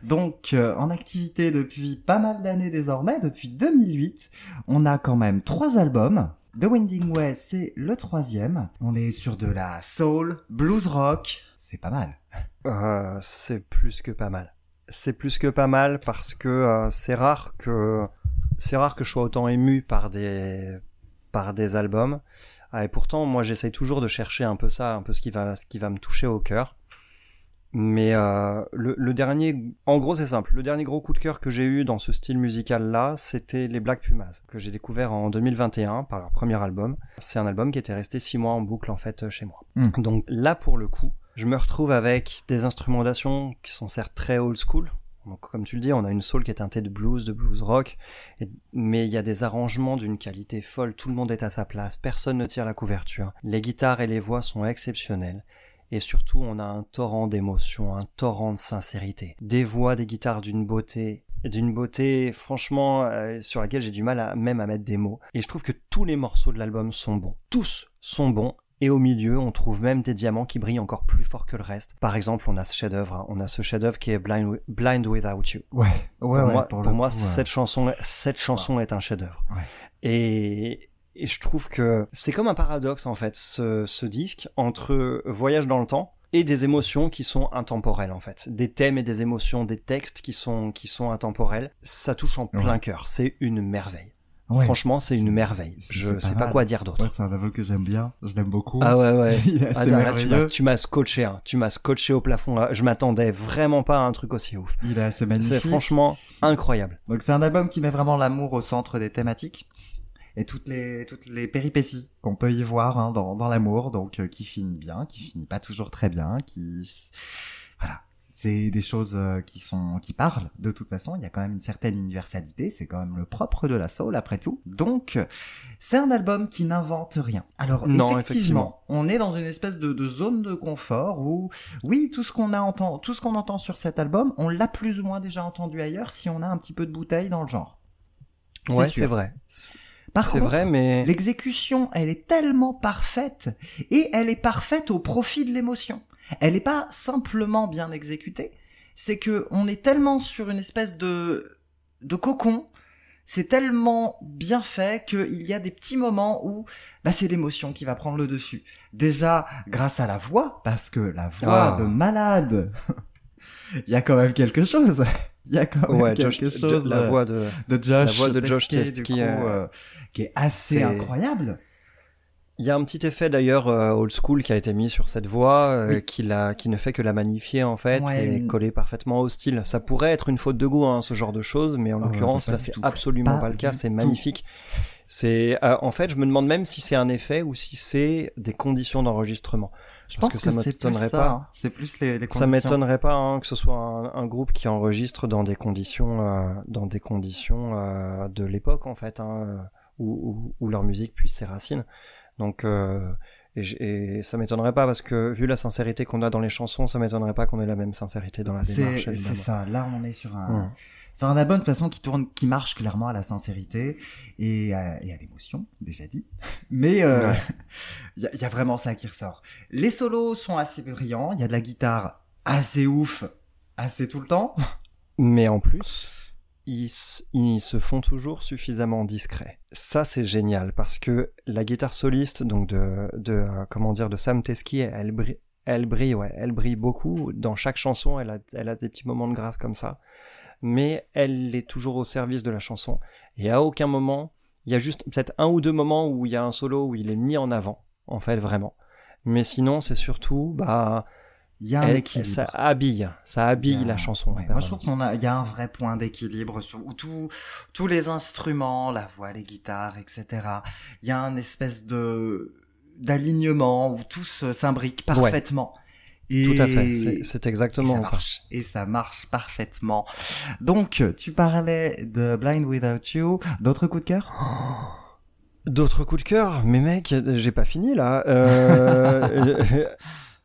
Donc, euh, en activité depuis pas mal d'années désormais, depuis 2008, on a quand même trois albums. The Winding Way, c'est le troisième. On est sur de la soul, blues rock. C'est pas mal. Euh, c'est plus que pas mal. C'est plus que pas mal parce que euh, c'est rare que c'est rare que je sois autant ému par des par des albums. Ah, et pourtant, moi, j'essaye toujours de chercher un peu ça, un peu ce qui va ce qui va me toucher au cœur. Mais euh, le, le dernier, en gros, c'est simple. Le dernier gros coup de cœur que j'ai eu dans ce style musical-là, c'était les Black Pumas, que j'ai découvert en 2021 par leur premier album. C'est un album qui était resté six mois en boucle en fait chez moi. Mm. Donc là, pour le coup, je me retrouve avec des instrumentations qui sont certes très old school. Donc, comme tu le dis, on a une soul qui est teintée de blues, de blues rock, mais il y a des arrangements d'une qualité folle. Tout le monde est à sa place, personne ne tire la couverture. Les guitares et les voix sont exceptionnelles. Et surtout, on a un torrent d'émotions, un torrent de sincérité. Des voix, des guitares d'une beauté, d'une beauté, franchement, euh, sur laquelle j'ai du mal même à mettre des mots. Et je trouve que tous les morceaux de l'album sont bons. Tous sont bons. Et au milieu, on trouve même des diamants qui brillent encore plus fort que le reste. Par exemple, on a ce chef-d'œuvre, hein. on a ce chef-d'œuvre qui est Blind, Blind Without You. Ouais, ouais, pour ouais. moi, pour moi coup, cette chanson, cette chanson est un chef-d'œuvre. Et, et je trouve que c'est comme un paradoxe en fait, ce, ce disque entre voyage dans le temps et des émotions qui sont intemporelles en fait, des thèmes et des émotions, des textes qui sont qui sont intemporels. Ça touche en plein Ouais. cœur. C'est une merveille. Ouais. Franchement, c'est une merveille. Je pas sais pas quoi dire d'autre. Ouais, c'est un album que j'aime bien. Je l'aime beaucoup. Ah ouais ouais. Ah, là, tu m'as- tu m'as scotché, hein. tu m'as scotché au plafond. là. Je m'attendais vraiment pas à un truc aussi ouf. Il est assez magnifique. C'est franchement incroyable. Donc c'est un album qui met vraiment l'amour au centre des thématiques et toutes les toutes les péripéties qu'on peut y voir hein, dans, dans l'amour, donc euh, qui finit bien, qui finit pas toujours très bien, qui c'est des choses euh, qui sont qui parlent de toute façon. Il y a quand même une certaine universalité, c'est quand même le propre de la soul après tout. Donc c'est un album qui n'invente rien. Alors Non, effectivement, effectivement. on est dans une espèce de, de zone de confort où oui, tout ce qu'on a entend, tout ce qu'on entend sur cet album, on l'a plus ou moins déjà entendu ailleurs si on a un petit peu de bouteille dans le genre. C'est Ouais, c'est vrai. C'est Par contre, vrai, mais l'exécution, elle est tellement parfaite et elle est parfaite au profit de l'émotion. Elle n'est pas simplement bien exécutée, c'est que on est tellement sur une espèce de de cocon. C'est tellement bien fait qu'il y a des petits moments où bah, c'est l'émotion qui va prendre le dessus. Déjà grâce à la voix, parce que la voix Ah. de malade, il y a quand même quelque chose. Il y a quand même ouais, quelque Josh- chose. la voix de de Josh, la voix de Josh coup, euh, euh, qui est assez incroyable. Il y a un petit effet d'ailleurs euh, old school qui a été mis sur cette voix, euh, Oui. qui, la, qui ne fait que la magnifier en fait Ouais, et mais- coller parfaitement au style. Ça pourrait être une faute de goût, hein, ce genre de choses, mais en Oh, l'occurrence là c'est absolument Pas pas, le cas. C'est magnifique. C'est euh, en fait, je me demande même si c'est un effet ou si c'est des conditions d'enregistrement. Je Parce pense que que, ça m'étonnerait ça. pas. hein. C'est plus les, les Ça conditions. m'étonnerait pas hein, que ce soit un, un groupe qui enregistre dans des conditions, euh, dans des conditions euh, de l'époque en fait, hein, euh, où, où, où leur musique puise ses racines. Donc, euh, et, ça m'étonnerait pas parce que vu la sincérité qu'on a dans les chansons, ça m'étonnerait pas qu'on ait la même sincérité dans la démarche. C'est ça. Là, on est sur un, sur un album de toute façon qui tourne, qui marche clairement à la sincérité et, à- et à l'émotion, déjà dit. Mais euh, Ouais. il y, y a vraiment ça qui ressort. Les solos sont assez brillants. Il y a de la guitare assez ouf, assez tout le temps. Mais en plus, ils, se font toujours suffisamment discrets. Ça, c'est génial parce que la guitare soliste, donc de, de comment dire, de Sam Teskey, elle brille, elle brille, ouais, elle brille beaucoup. Dans chaque chanson, elle a, elle a des petits moments de grâce comme ça. Mais elle est toujours au service de la chanson. Et à aucun moment, il y a juste peut-être un ou deux moments où il y a un solo où il est mis en avant, en fait, vraiment. Mais sinon, c'est surtout, bah, Il y a un elle- équilibre. ça habille, ça habille a- la chanson. ouais, moi, je trouve permanence. qu'on a, il y a un vrai point d'équilibre sur où tout, tous les instruments, la voix, les guitares, etc. Il y a un espèce de d'alignement où tout se- s'imbrique parfaitement. Et, Tout à fait, c'est- et exactement ça. Et ça marche parfaitement. Donc, tu parlais de Blind Without You. D'autres coups de cœur? D'autres coups de cœur? Mais mec, j'ai pas fini là. Euh,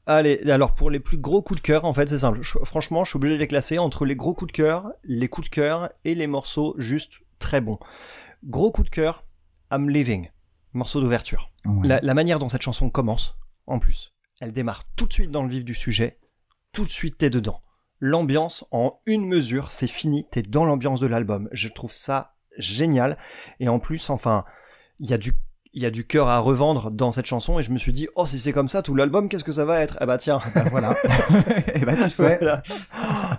Allez, alors pour les plus gros coups de cœur, en fait, c'est simple. Je- franchement, je suis obligé de les classer entre les gros coups de cœur, les coups de cœur et les morceaux juste très bons. Gros coup de cœur, I'm Living, morceau d'ouverture. Ouais. La, la manière dont cette chanson commence, en plus, elle démarre tout de suite dans le vif du sujet, tout de suite t'es dedans. l'ambiance en une mesure, c'est fini, t'es dans l'ambiance de l'album. Je trouve ça génial. Et en plus, enfin, il y a du il y a du cœur à revendre dans cette chanson et je me suis dit oh si c'est comme ça tout l'album qu'est-ce que ça va être? Eh bah tiens. Ben voilà. Et bah tu sais. Voilà.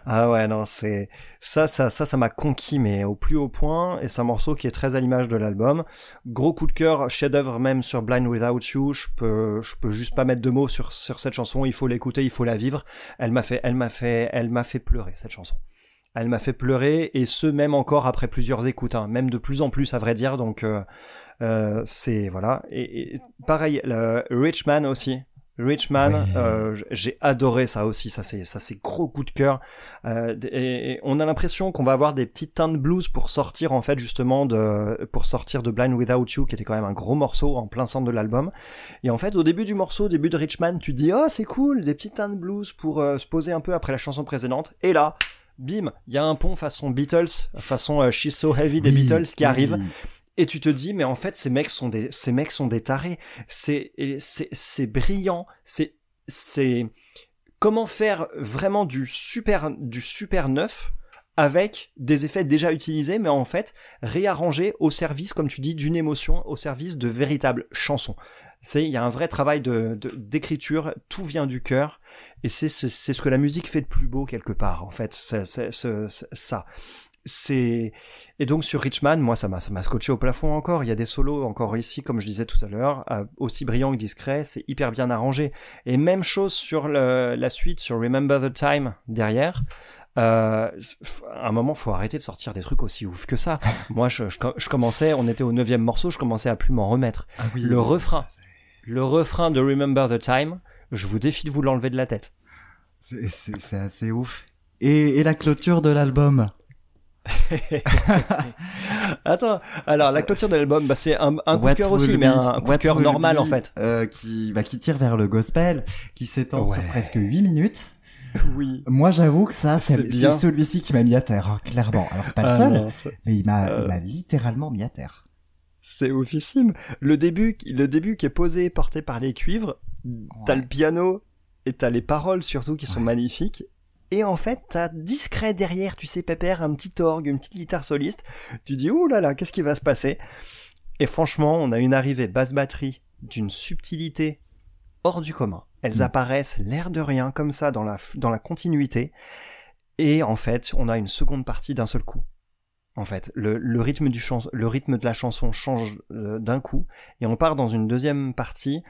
ah ouais non c'est ça ça ça ça m'a conquis mais au plus haut point et c'est un morceau qui est très à l'image de l'album. Gros coup de cœur chef d'œuvre même sur Blind Without You. Je peux je peux juste pas mettre de mots sur sur cette chanson. Il faut l'écouter il faut la vivre. Elle m'a fait elle m'a fait elle m'a fait pleurer cette chanson. Elle m'a fait pleurer et ce même encore après plusieurs écoutes hein, même de plus en plus à vrai dire. Donc euh, euh, c'est voilà et, et pareil le Richman aussi Richman, euh, j'ai adoré ça aussi, ça c'est ça c'est gros coup de cœur. Euh, et, et on a l'impression qu'on va avoir des petites teintes blues pour sortir en fait justement de pour sortir de Blind Without You, qui était quand même un gros morceau en plein centre de l'album. Et en fait, au début du morceau, au début de Richman, tu te dis oh c'est cool, des petites teintes blues pour euh, se poser un peu après la chanson précédente. Et là, bim, il y a un pont façon Beatles, façon She's So Heavy des Oui, Beatles qui oui. arrive. Et tu te dis, mais en fait, ces mecs sont des, ces mecs sont des tarés. C'est, c'est, c'est brillant. C'est, c'est, comment faire vraiment du super, du super neuf avec des effets déjà utilisés, mais en fait, réarrangés au service, comme tu dis, d'une émotion, au service de véritables chansons. C'est, il y a un vrai travail de, d'écriture, tout vient du cœur, et c'est, ce- c'est ce que la musique fait de plus beau quelque part, en fait, c'est- ça. C'est, et donc sur Richman, moi ça m'a ça m'a scotché au plafond encore. Il y a des solos encore ici, comme je disais tout à l'heure, euh, aussi brillants que discrets, c'est hyper bien arrangé. Et même chose sur le- la suite, sur Remember the Time derrière. Euh, à un moment, faut arrêter de sortir des trucs aussi ouf que ça. Moi, je, je, je commençais, on était au neuvième morceau, je commençais à plus m'en remettre. Ah oui, Le oui. refrain. Le refrain de Remember the Time, je vous défie de vous l'enlever de la tête. C'est assez ouf. Et, et la clôture de l'album? Attends, alors la clôture de l'album, bah, c'est un, un coup de cœur aussi, mais un, un coup de cœur normal Be, en fait. euh, qui, bah, qui tire vers le gospel, qui s'étend Ouais. sur presque 8 minutes. Oui. Moi, j'avoue que ça, C'est celui-ci qui m'a mis à terre, hein, clairement. Alors, c'est pas le Ah seul, non, mais il m'a Euh. m'a littéralement mis à terre. c'est oufissime. Le début, le début qui est posé, porté par les cuivres, t'as le piano et t'as les paroles surtout qui sont Ouais. magnifiques. Et en fait, t'as discret derrière, tu sais, Pépère, un petit orgue, une petite guitare soliste. Tu dis, ouh là là, qu'est-ce qui va se passer? Et franchement, on a une arrivée basse batterie d'une subtilité hors du commun. Elles Mm. apparaissent l'air de rien, comme ça, dans la, dans la continuité. Et en fait, on a une seconde partie d'un seul coup. En fait, le, le rythme du chans- le rythme de la chanson change euh, d'un coup, et on part dans une deuxième partie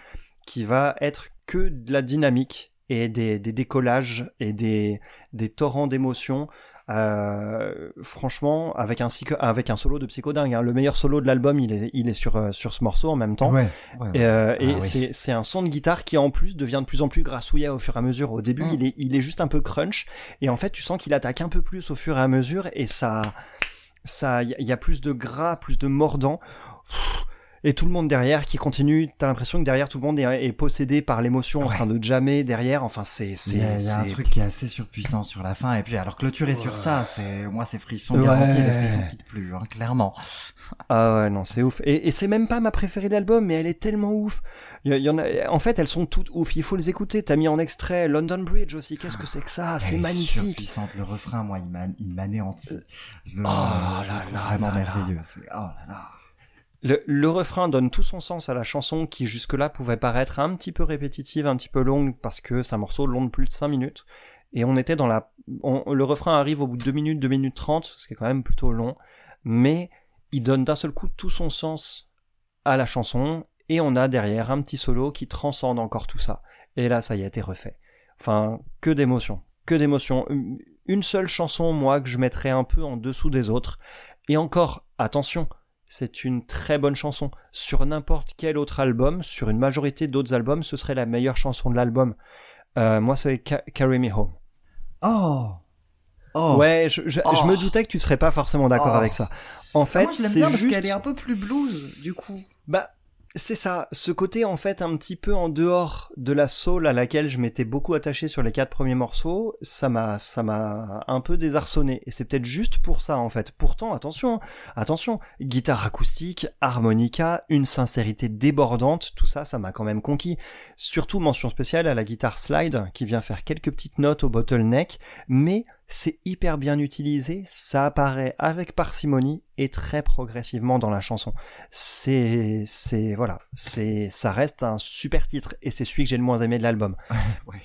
qui va être que de la dynamique et des, des décollages et des, des torrents d'émotions. Euh, franchement, avec un, avec un solo de psychodingue, hein. le meilleur solo de l'album, il est, il est sur, euh, sur ce morceau en même temps. Ouais, ouais, Et, euh, et Ah oui. c'est, c'est un son de guitare qui en plus devient de plus en plus grassouillet au fur et à mesure. Au début, Mm. il, est, il est juste un peu crunch, et en fait, tu sens qu'il attaque un peu plus au fur et à mesure, et ça, ça, il y, a- il y a plus de gras, plus de mordant. Et tout le monde derrière qui continue, t'as l'impression que derrière tout le monde est, est possédé par l'émotion en train de jammer derrière. Enfin, c'est, c'est, Il y a, il y a un c'est- truc qui est assez surpuissant sur la fin et puis alors clôturer sur Ouais. ça c'est moi c'est frisson Ouais. garanti des frissons qui te plus hein, clairement Ah ouais, non, c'est ouf. Et, et c'est même pas ma préférée de l'album, mais elle est tellement ouf. Il y, en a, en fait, elles sont toutes ouf. Il faut les écouter. T'as mis en extrait London Bridge aussi. Qu'est-ce que c'est que ça? C'est Elle est magnifique. surpuissante le refrain moi il m'a il m'anéantit Oh je là là vraiment merveilleux c'est oh là là Le, le refrain donne tout son sens à la chanson qui jusque-là pouvait paraître un petit peu répétitive, un petit peu longue parce que c'est un morceau long de plus de 5 minutes. Et on était dans la, on- le refrain arrive au bout de 2 minutes, 2 minutes 30, ce qui est quand même plutôt long. Mais il donne d'un seul coup tout son sens à la chanson et on a derrière un petit solo qui transcende encore tout ça. Et là, ça y a été refait. Enfin, que d'émotions. Que d'émotions. Une- Une seule chanson, moi, que je mettrais un peu en dessous des autres. Et encore, attention, c'est une très bonne chanson. Sur n'importe quel autre album, sur une majorité d'autres albums, ce serait la meilleure chanson de l'album. Euh, moi, c'est Ca- Carry Me Home. oh oh Ouais, je, je- Oh. je me doutais que tu serais pas forcément d'accord Oh. avec ça. En Ah, fait, c'est parce juste... qu'elle est un peu plus blues du coup Bah, C'est ça, ce côté en fait un petit peu en dehors de la soul à laquelle je m'étais beaucoup attaché sur les quatre premiers morceaux, ça m'a ça m'a un peu désarçonné et c'est peut-être juste pour ça en fait. Pourtant attention, attention, guitare acoustique, harmonica, une sincérité débordante, tout ça ça m'a quand même conquis. Surtout mention spéciale à la guitare slide qui vient faire quelques petites notes au bottleneck, mais c'est hyper bien utilisé, ça apparaît avec parcimonie et très progressivement dans la chanson. C'est, c'est, voilà, c'est, ça reste un super titre et c'est celui que j'ai le moins aimé de l'album. ouais.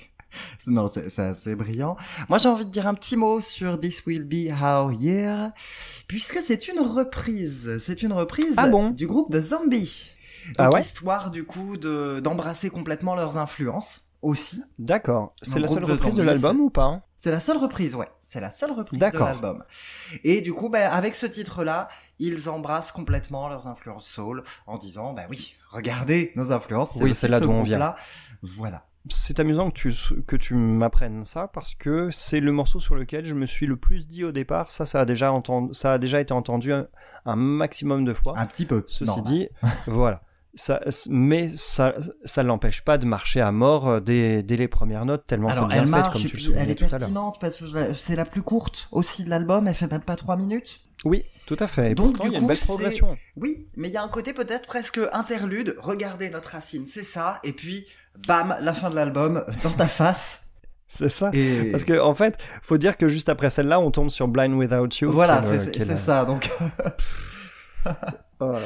Non, c'est c'est assez brillant. Moi, j'ai envie de dire un petit mot sur This Will Be Our Year, puisque c'est une reprise. C'est une reprise Ah bon? du groupe The Zombie. Ah ouais? Histoire, du coup, de d'embrasser complètement leurs influences aussi. D'accord. C'est la seule de reprise de l'album ou pas? C'est la seule reprise, ouais. C'est la seule reprise de l'album. Et du coup, bah, avec ce titre-là, ils embrassent complètement leurs influences soul en disant, bah oui, regardez nos influences. Oui, c'est là d'où on vient. Voilà. C'est amusant que tu, que tu m'apprennes ça parce que c'est le morceau sur lequel je me suis le plus dit au départ. Ça, ça a déjà, entendu, ça a déjà été entendu un, un maximum de fois. Un petit peu. Ceci dit, voilà. Ça, mais ça, ça l'empêche pas de marcher à mort euh, dès, dès les premières notes, tellement c'est bien elle fait, marche, comme tu le soulignais elle est tout à l'heure. pertinente parce que c'est la plus courte aussi de l'album, elle fait même pas 3 minutes. Oui, tout à fait. Et Donc, pourtant, du il y a coup, une belle progression. Oui, mais il y a un côté peut-être presque interlude. Regardez notre racine, c'est ça, et puis bam, la fin de l'album dans ta face. C'est ça. Et Parce que, en fait, faut dire que juste après celle-là, on tombe sur Blind Without You. voilà, est c'est est ça. Donc Oh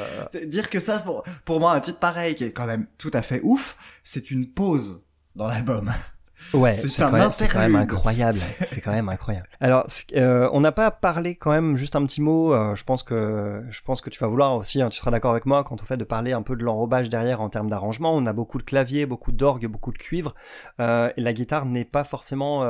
dire que ça pour pour moi un titre pareil qui est quand même tout à fait ouf, c'est une pause dans l'album. Ouais, C'est quand, quand même incroyable. C'est quand même incroyable. Alors, euh, on n'a pas parlé quand même juste un petit mot. euh, je pense que je pense que tu vas vouloir aussi. hein, tu seras d'accord avec moi quand on fait de parler un peu de l'enrobage derrière en termes d'arrangement. On a beaucoup de clavier, beaucoup d'orgue, beaucoup de cuivre. Euh, et la guitare n'est pas forcément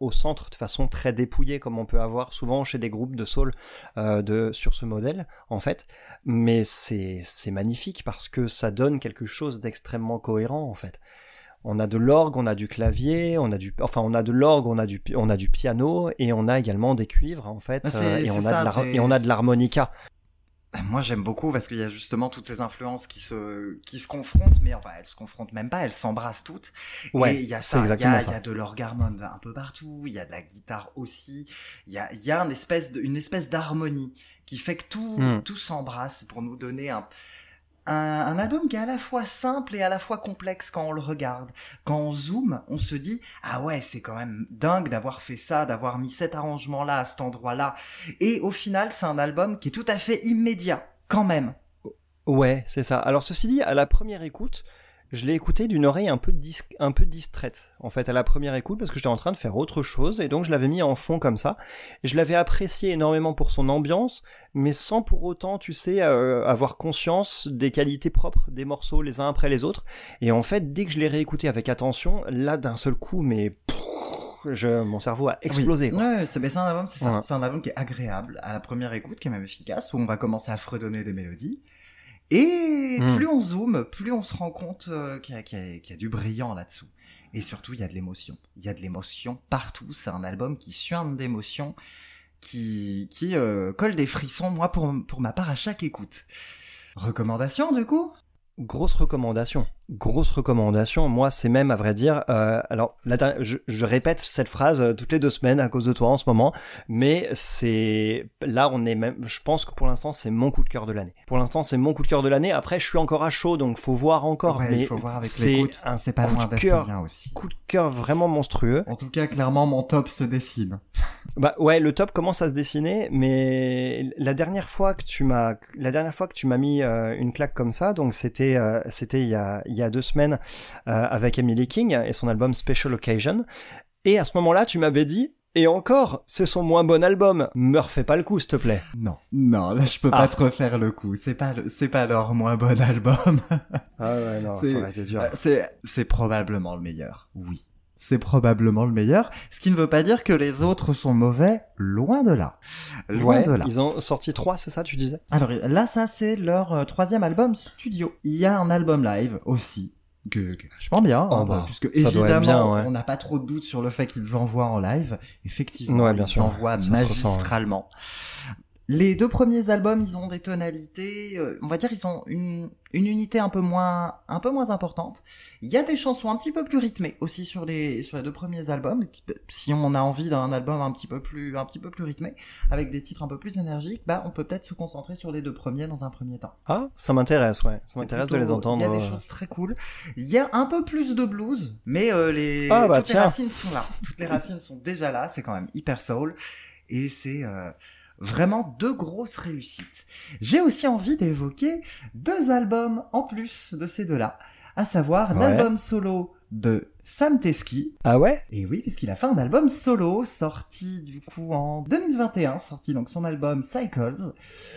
au centre de façon très dépouillée comme on peut avoir souvent chez des groupes de soul de sur ce modèle en fait. Mais c'est c'est magnifique parce que ça donne quelque chose d'extrêmement cohérent en fait. On a de l'orgue, on a du clavier, on a du, enfin on a de l'orgue, on a du, on a du piano et on a également des cuivres en fait, Ah, euh, et on a de et on a de l'harmonica. Moi j'aime beaucoup parce qu'il y a justement toutes ces influences qui se qui se confrontent, mais enfin elles se confrontent même pas, elles s'embrassent toutes. Ouais, et il y a ça, il y a, ça. il y a de l'orgarmone un peu partout, il y a de la guitare aussi, il y a, il y a une espèce de, une espèce d'harmonie qui fait que tout, Hmm. tout s'embrasse pour nous donner un, un, album qui est à la fois simple et à la fois complexe quand on le regarde. Quand on zoome, on se dit ah ouais c'est quand même dingue d'avoir fait ça, d'avoir mis cet arrangement là à cet endroit là. Et au final c'est un album qui est tout à fait immédiat quand même. Ouais, c'est ça. Alors ceci dit, à la première écoute, je l'ai écouté d'une oreille un peu dis- un peu distraite. En fait, à la première écoute, parce que j'étais en train de faire autre chose, et donc je l'avais mis en fond comme ça. Je l'avais apprécié énormément pour son ambiance, mais sans pour autant, tu sais, euh, avoir conscience des qualités propres des morceaux les uns après les autres. Et en fait, dès que je l'ai réécouté avec attention, là, d'un seul coup, mais pff, je, mon cerveau a explosé. Oui. Ouais, c'est un album, c'est ça. Ouais. C'est un album qui est agréable à la première écoute, qui est même efficace, où on va commencer à fredonner des mélodies. Et Mm. plus on zoome, plus on se rend compte euh, y, y qu'il y a du brillant là-dessous. Et surtout, il y a de l'émotion. Il y a de l'émotion partout. C'est un album qui suinte d'émotion, qui, qui euh, colle des frissons, moi, pour, pour ma part, à chaque écoute. Recommandation, du coup? Grosse recommandation. Grosse recommandation. Moi, c'est même, à vrai dire, euh, alors, la dernière- je, je répète cette phrase euh, toutes les deux semaines à cause de toi en ce moment, mais c'est, là, on est même, je pense que pour l'instant, c'est mon coup de cœur de l'année. Pour l'instant, c'est mon coup de cœur de l'année. Après, je suis encore à chaud, donc faut voir encore, Ouais, mais il faut voir avec c'est un C'est pas coup de cœur, aussi. coup de cœur vraiment monstrueux. En tout cas, clairement, mon top se dessine. Bah ouais, le top commence à se dessiner, mais la dernière fois que tu m'as, la dernière fois que tu m'as mis euh, une claque comme ça, donc c'était, euh, c'était il y a, il y a deux semaines euh, avec Emily King et son album Special Occasion, et à ce moment-là, tu m'avais dit. Et encore, c'est son moins bon album. Me refais pas le coup, s'il te plaît. Non, non, là je peux Ah. pas te refaire le coup. C'est pas, c'est pas leur moins bon album. Ah ouais, non, ça aurait été dur. Euh, C'est, c'est probablement le meilleur. Oui. C'est probablement le meilleur. Ce qui ne veut pas dire que les autres sont mauvais. Loin de là. Loin Ouais, de là. ils ont sorti trois, c'est ça, tu disais? Alors là, ça c'est leur euh, troisième album studio. Il y a un album live aussi. Que, que vachement bien, Oh hein, bah, puisque évidemment, bien, ouais. on n'a pas trop de doutes sur le fait qu'ils envoient en live. Effectivement, Ouais, bien ils sûr. envoient ressent, magistralement. Les deux premiers albums, ils ont des tonalités, euh, on va dire, ils ont une, une unité un peu moins, un peu moins importante. Il y a des chansons un petit peu plus rythmées aussi sur les, sur les deux premiers albums. Si on a envie d'un album un petit peu plus, un petit peu plus rythmé, avec des titres un peu plus énergiques, bah, on peut peut-être se concentrer sur les deux premiers dans un premier temps. Ah, ça m'intéresse, ouais. Ça m'intéresse de les entendre. Il y a des euh, choses très cool. Il y a un peu plus de blues, mais euh, les, Ah, bah, toutes les racines sont là. Toutes les racines sont déjà là. C'est quand même hyper soul. Et c'est euh, vraiment deux grosses réussites. J'ai aussi envie d'évoquer deux albums en plus de ces deux-là. À savoir Ouais. l'album solo de Sam Teski. Ah ouais? Et oui, puisqu'il a fait un album solo sorti du coup en 2021, sorti donc son album Cycles.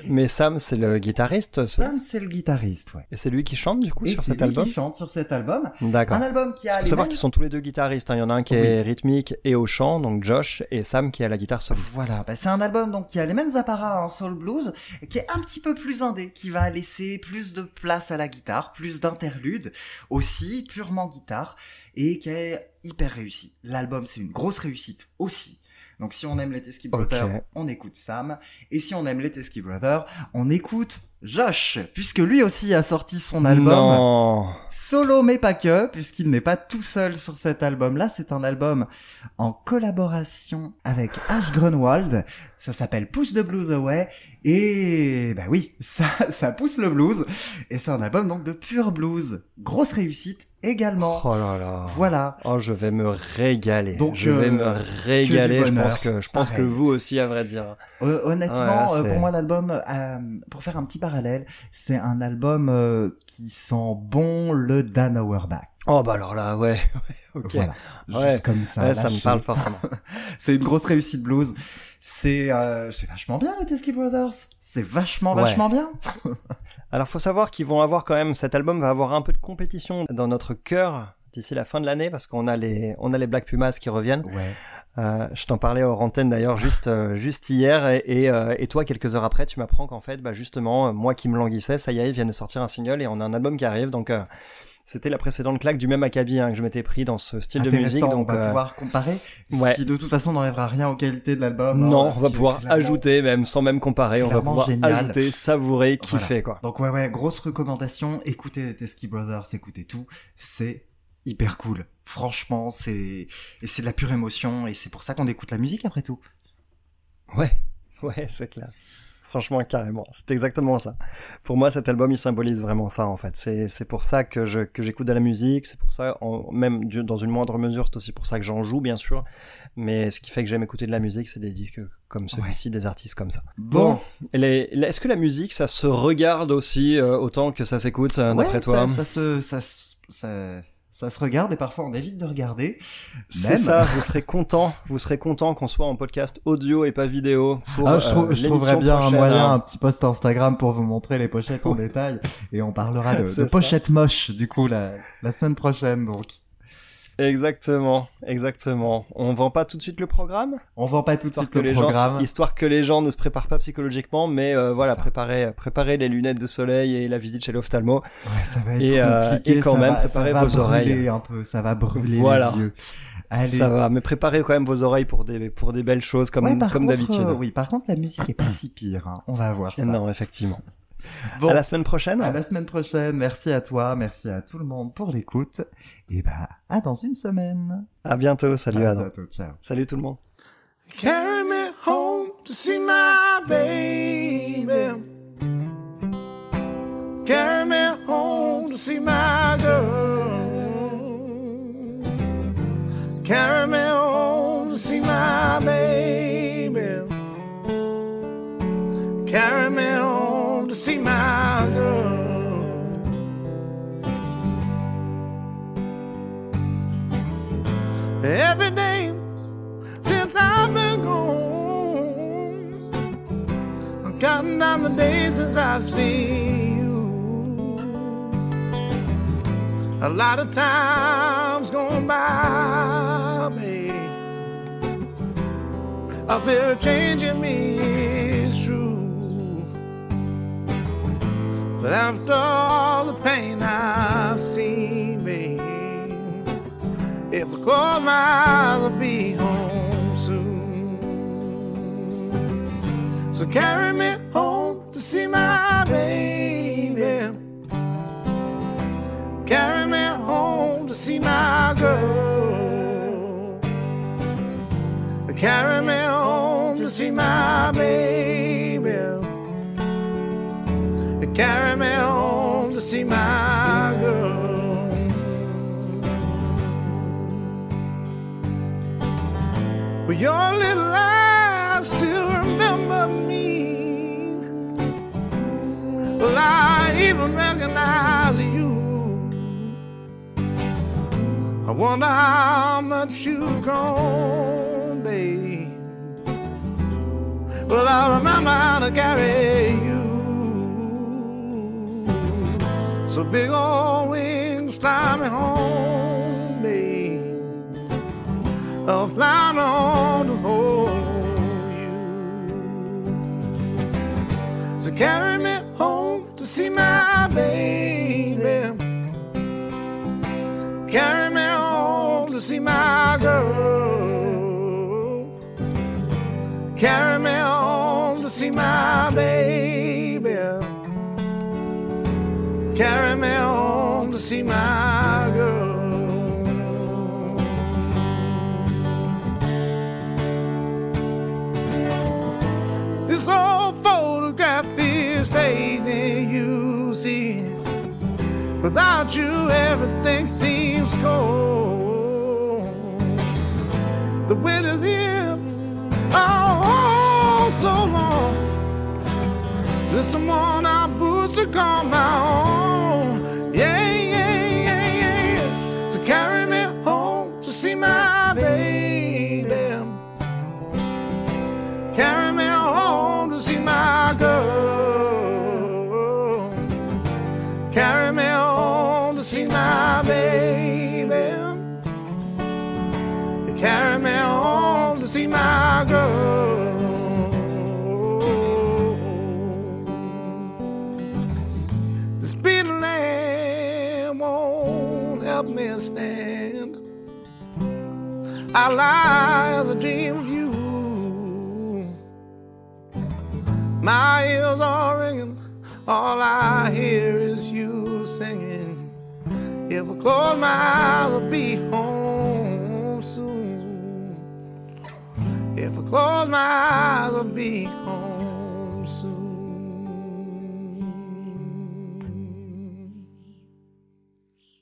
Mais Sam, c'est le guitariste, ce- Sam, c'est le guitariste, ouais. et c'est lui qui chante du coup Et sur c'est cet lui album? qui chante sur cet album. D'accord. Un album qui a Il faut savoir mêmes- qu'ils sont tous les deux guitaristes. hein. Il y en a un qui est rythmique et au chant, donc Josh, et Sam qui est à la guitare soliste. Voilà, bah, c'est un album donc qui a les mêmes apparats en soul blues, qui est un petit peu plus indé, qui va laisser plus de place à la guitare, plus d'interludes, aussi purement guitare, et qui est hyper réussi. L'album c'est une grosse réussite aussi. Donc si on aime les Teskey Brothers, on écoute Sam, et si on aime les Teskey Brothers, on écoute Josh, puisque lui aussi a sorti son album. Non. Solo mais pas que, puisqu'il n'est pas tout seul sur cet album-là. C'est un album en collaboration avec Ash Grunwald. Ça s'appelle Push the Blues Away. Et bah oui, ça, ça pousse le blues. Et c'est un album donc de pur blues. Grosse réussite également. Oh là là. Voilà. Oh, je vais me régaler. Donc, je vais euh, me régaler. Je pense que, je pense que vous aussi, à vrai dire. Euh, honnêtement, Ouais, là, euh, pour moi, l'album, euh, pour faire un petit parallèle, c'est un album euh, qui sent bon le Dan Auerbach. Oh bah alors là, ouais. ouais, ok. Voilà. Ouais. Juste comme ça. Ouais, ça me parle forcément. C'est une grosse réussite blues. C'est euh, c'est vachement bien les Teskey Brothers. C'est vachement vachement bien. Alors faut savoir qu'ils vont avoir quand même cet album va avoir un peu de compétition dans notre cœur d'ici la fin de l'année parce qu'on a les on a les Black Pumas qui reviennent. Ouais. Euh, je t'en parlais hors antenne d'ailleurs juste euh, juste hier et et, euh, et toi quelques heures après tu m'apprends qu'en fait bah justement euh, moi qui me languissais ça y est ils viennent de sortir un single et on a un album qui arrive donc euh, c'était la précédente claque du même acabit hein, que je m'étais pris dans ce style de musique donc on va euh, pouvoir comparer. ouais. Ce qui de toute façon n'enlèvera rien aux qualités de l'album. non hein, on va pouvoir ajouter même sans même comparer on va pouvoir génial. ajouter savourer Voilà. kiffer quoi Donc ouais ouais, grosse recommandation. Écoutez les Teskey Brothers, écoutez tout. C'est hyper cool. Franchement, c'est et c'est de la pure émotion et c'est pour ça qu'on écoute la musique après tout. Ouais, ouais, c'est clair. Franchement, carrément. C'est exactement ça. Pour moi, cet album, il symbolise vraiment ça, en fait. C'est, c'est pour ça que je, que j'écoute de la musique. C'est pour ça, en, même du- dans une moindre mesure, c'est aussi pour ça que j'en joue, bien sûr. Mais ce qui fait que j'aime écouter de la musique, c'est des disques comme celui-ci, des artistes comme ça. Bon, est-ce que la musique, ça se regarde aussi euh, autant que ça s'écoute, euh, d'après ouais, toi? ça, ça se ça, ça ça se regarde et parfois on évite de regarder. C'est ça, vous serez content, vous serez content qu'on soit en podcast audio et pas vidéo pour Ah, je, trouve- euh, je trouverais bien un moyen, hein. un petit post Instagram pour vous montrer les pochettes en détail. Et on parlera de, de pochettes moches, du coup, la, la semaine prochaine. Donc, Exactement, exactement. On vend pas tout de suite le programme on vend pas tout de suite que le les programme. gens, histoire que les gens ne se préparent pas psychologiquement, mais euh, voilà, ça. préparer, préparer les lunettes de soleil et la visite chez l'ophtalmo. Ouais, ça va être Et, euh, compliqué. et quand ça même, va- ça préparez va vos brûler oreilles. un peu, ça va brûler Voilà. les yeux. Allez. Ça va, mais préparez quand même vos oreilles pour des, pour des belles choses comme, Ouais, comme d'habitude. euh, oui, par contre, la musique est pas si pire. hein. On va voir ça. Non, effectivement. Bon. À la semaine prochaine. À la semaine prochaine. Merci à toi, merci à tout le monde pour l'écoute. Et bah, à dans une semaine. À bientôt. Salut À Adam. bientôt, ciao. Salut tout le monde. Carry me home to see my baby. Carry me home to see my girl. Carry me home to see my baby. Carry me home see my girl. Every day since I've been gone. I'm counting down the days since I've seen you. A lot of times gone by, babe. I feel changing me But after all the pain I've seen, babe. If I close my eyes, I'll be home soon. So carry me home to see my baby. Carry me home to see my girl. Carry me home to see my baby. Carry me home to see my girl. With your little eyes still remember me. Well, I even recognize you. I wonder how much you've grown, babe. Well, I remember how to carry you. So big old wings fly me home, babe. Oh, fly me home to hold you. So carry me home to see my baby. Carry me home to see my girl. Carry me home to see my baby. Carry me home to see my girl. This old photograph is fading, you see. Without you, everything seems cold. The winter's here, oh, oh, so long. Just someone our boots are gone my own. My girl. Carry me home to see my baby. Carry me home to see my girl. The speed lamp won't help me stand. I lie as a dream My ears are ringing, all I hear is you singing. If I close my eyes, I'll be home soon. If I close my eyes, I'll be home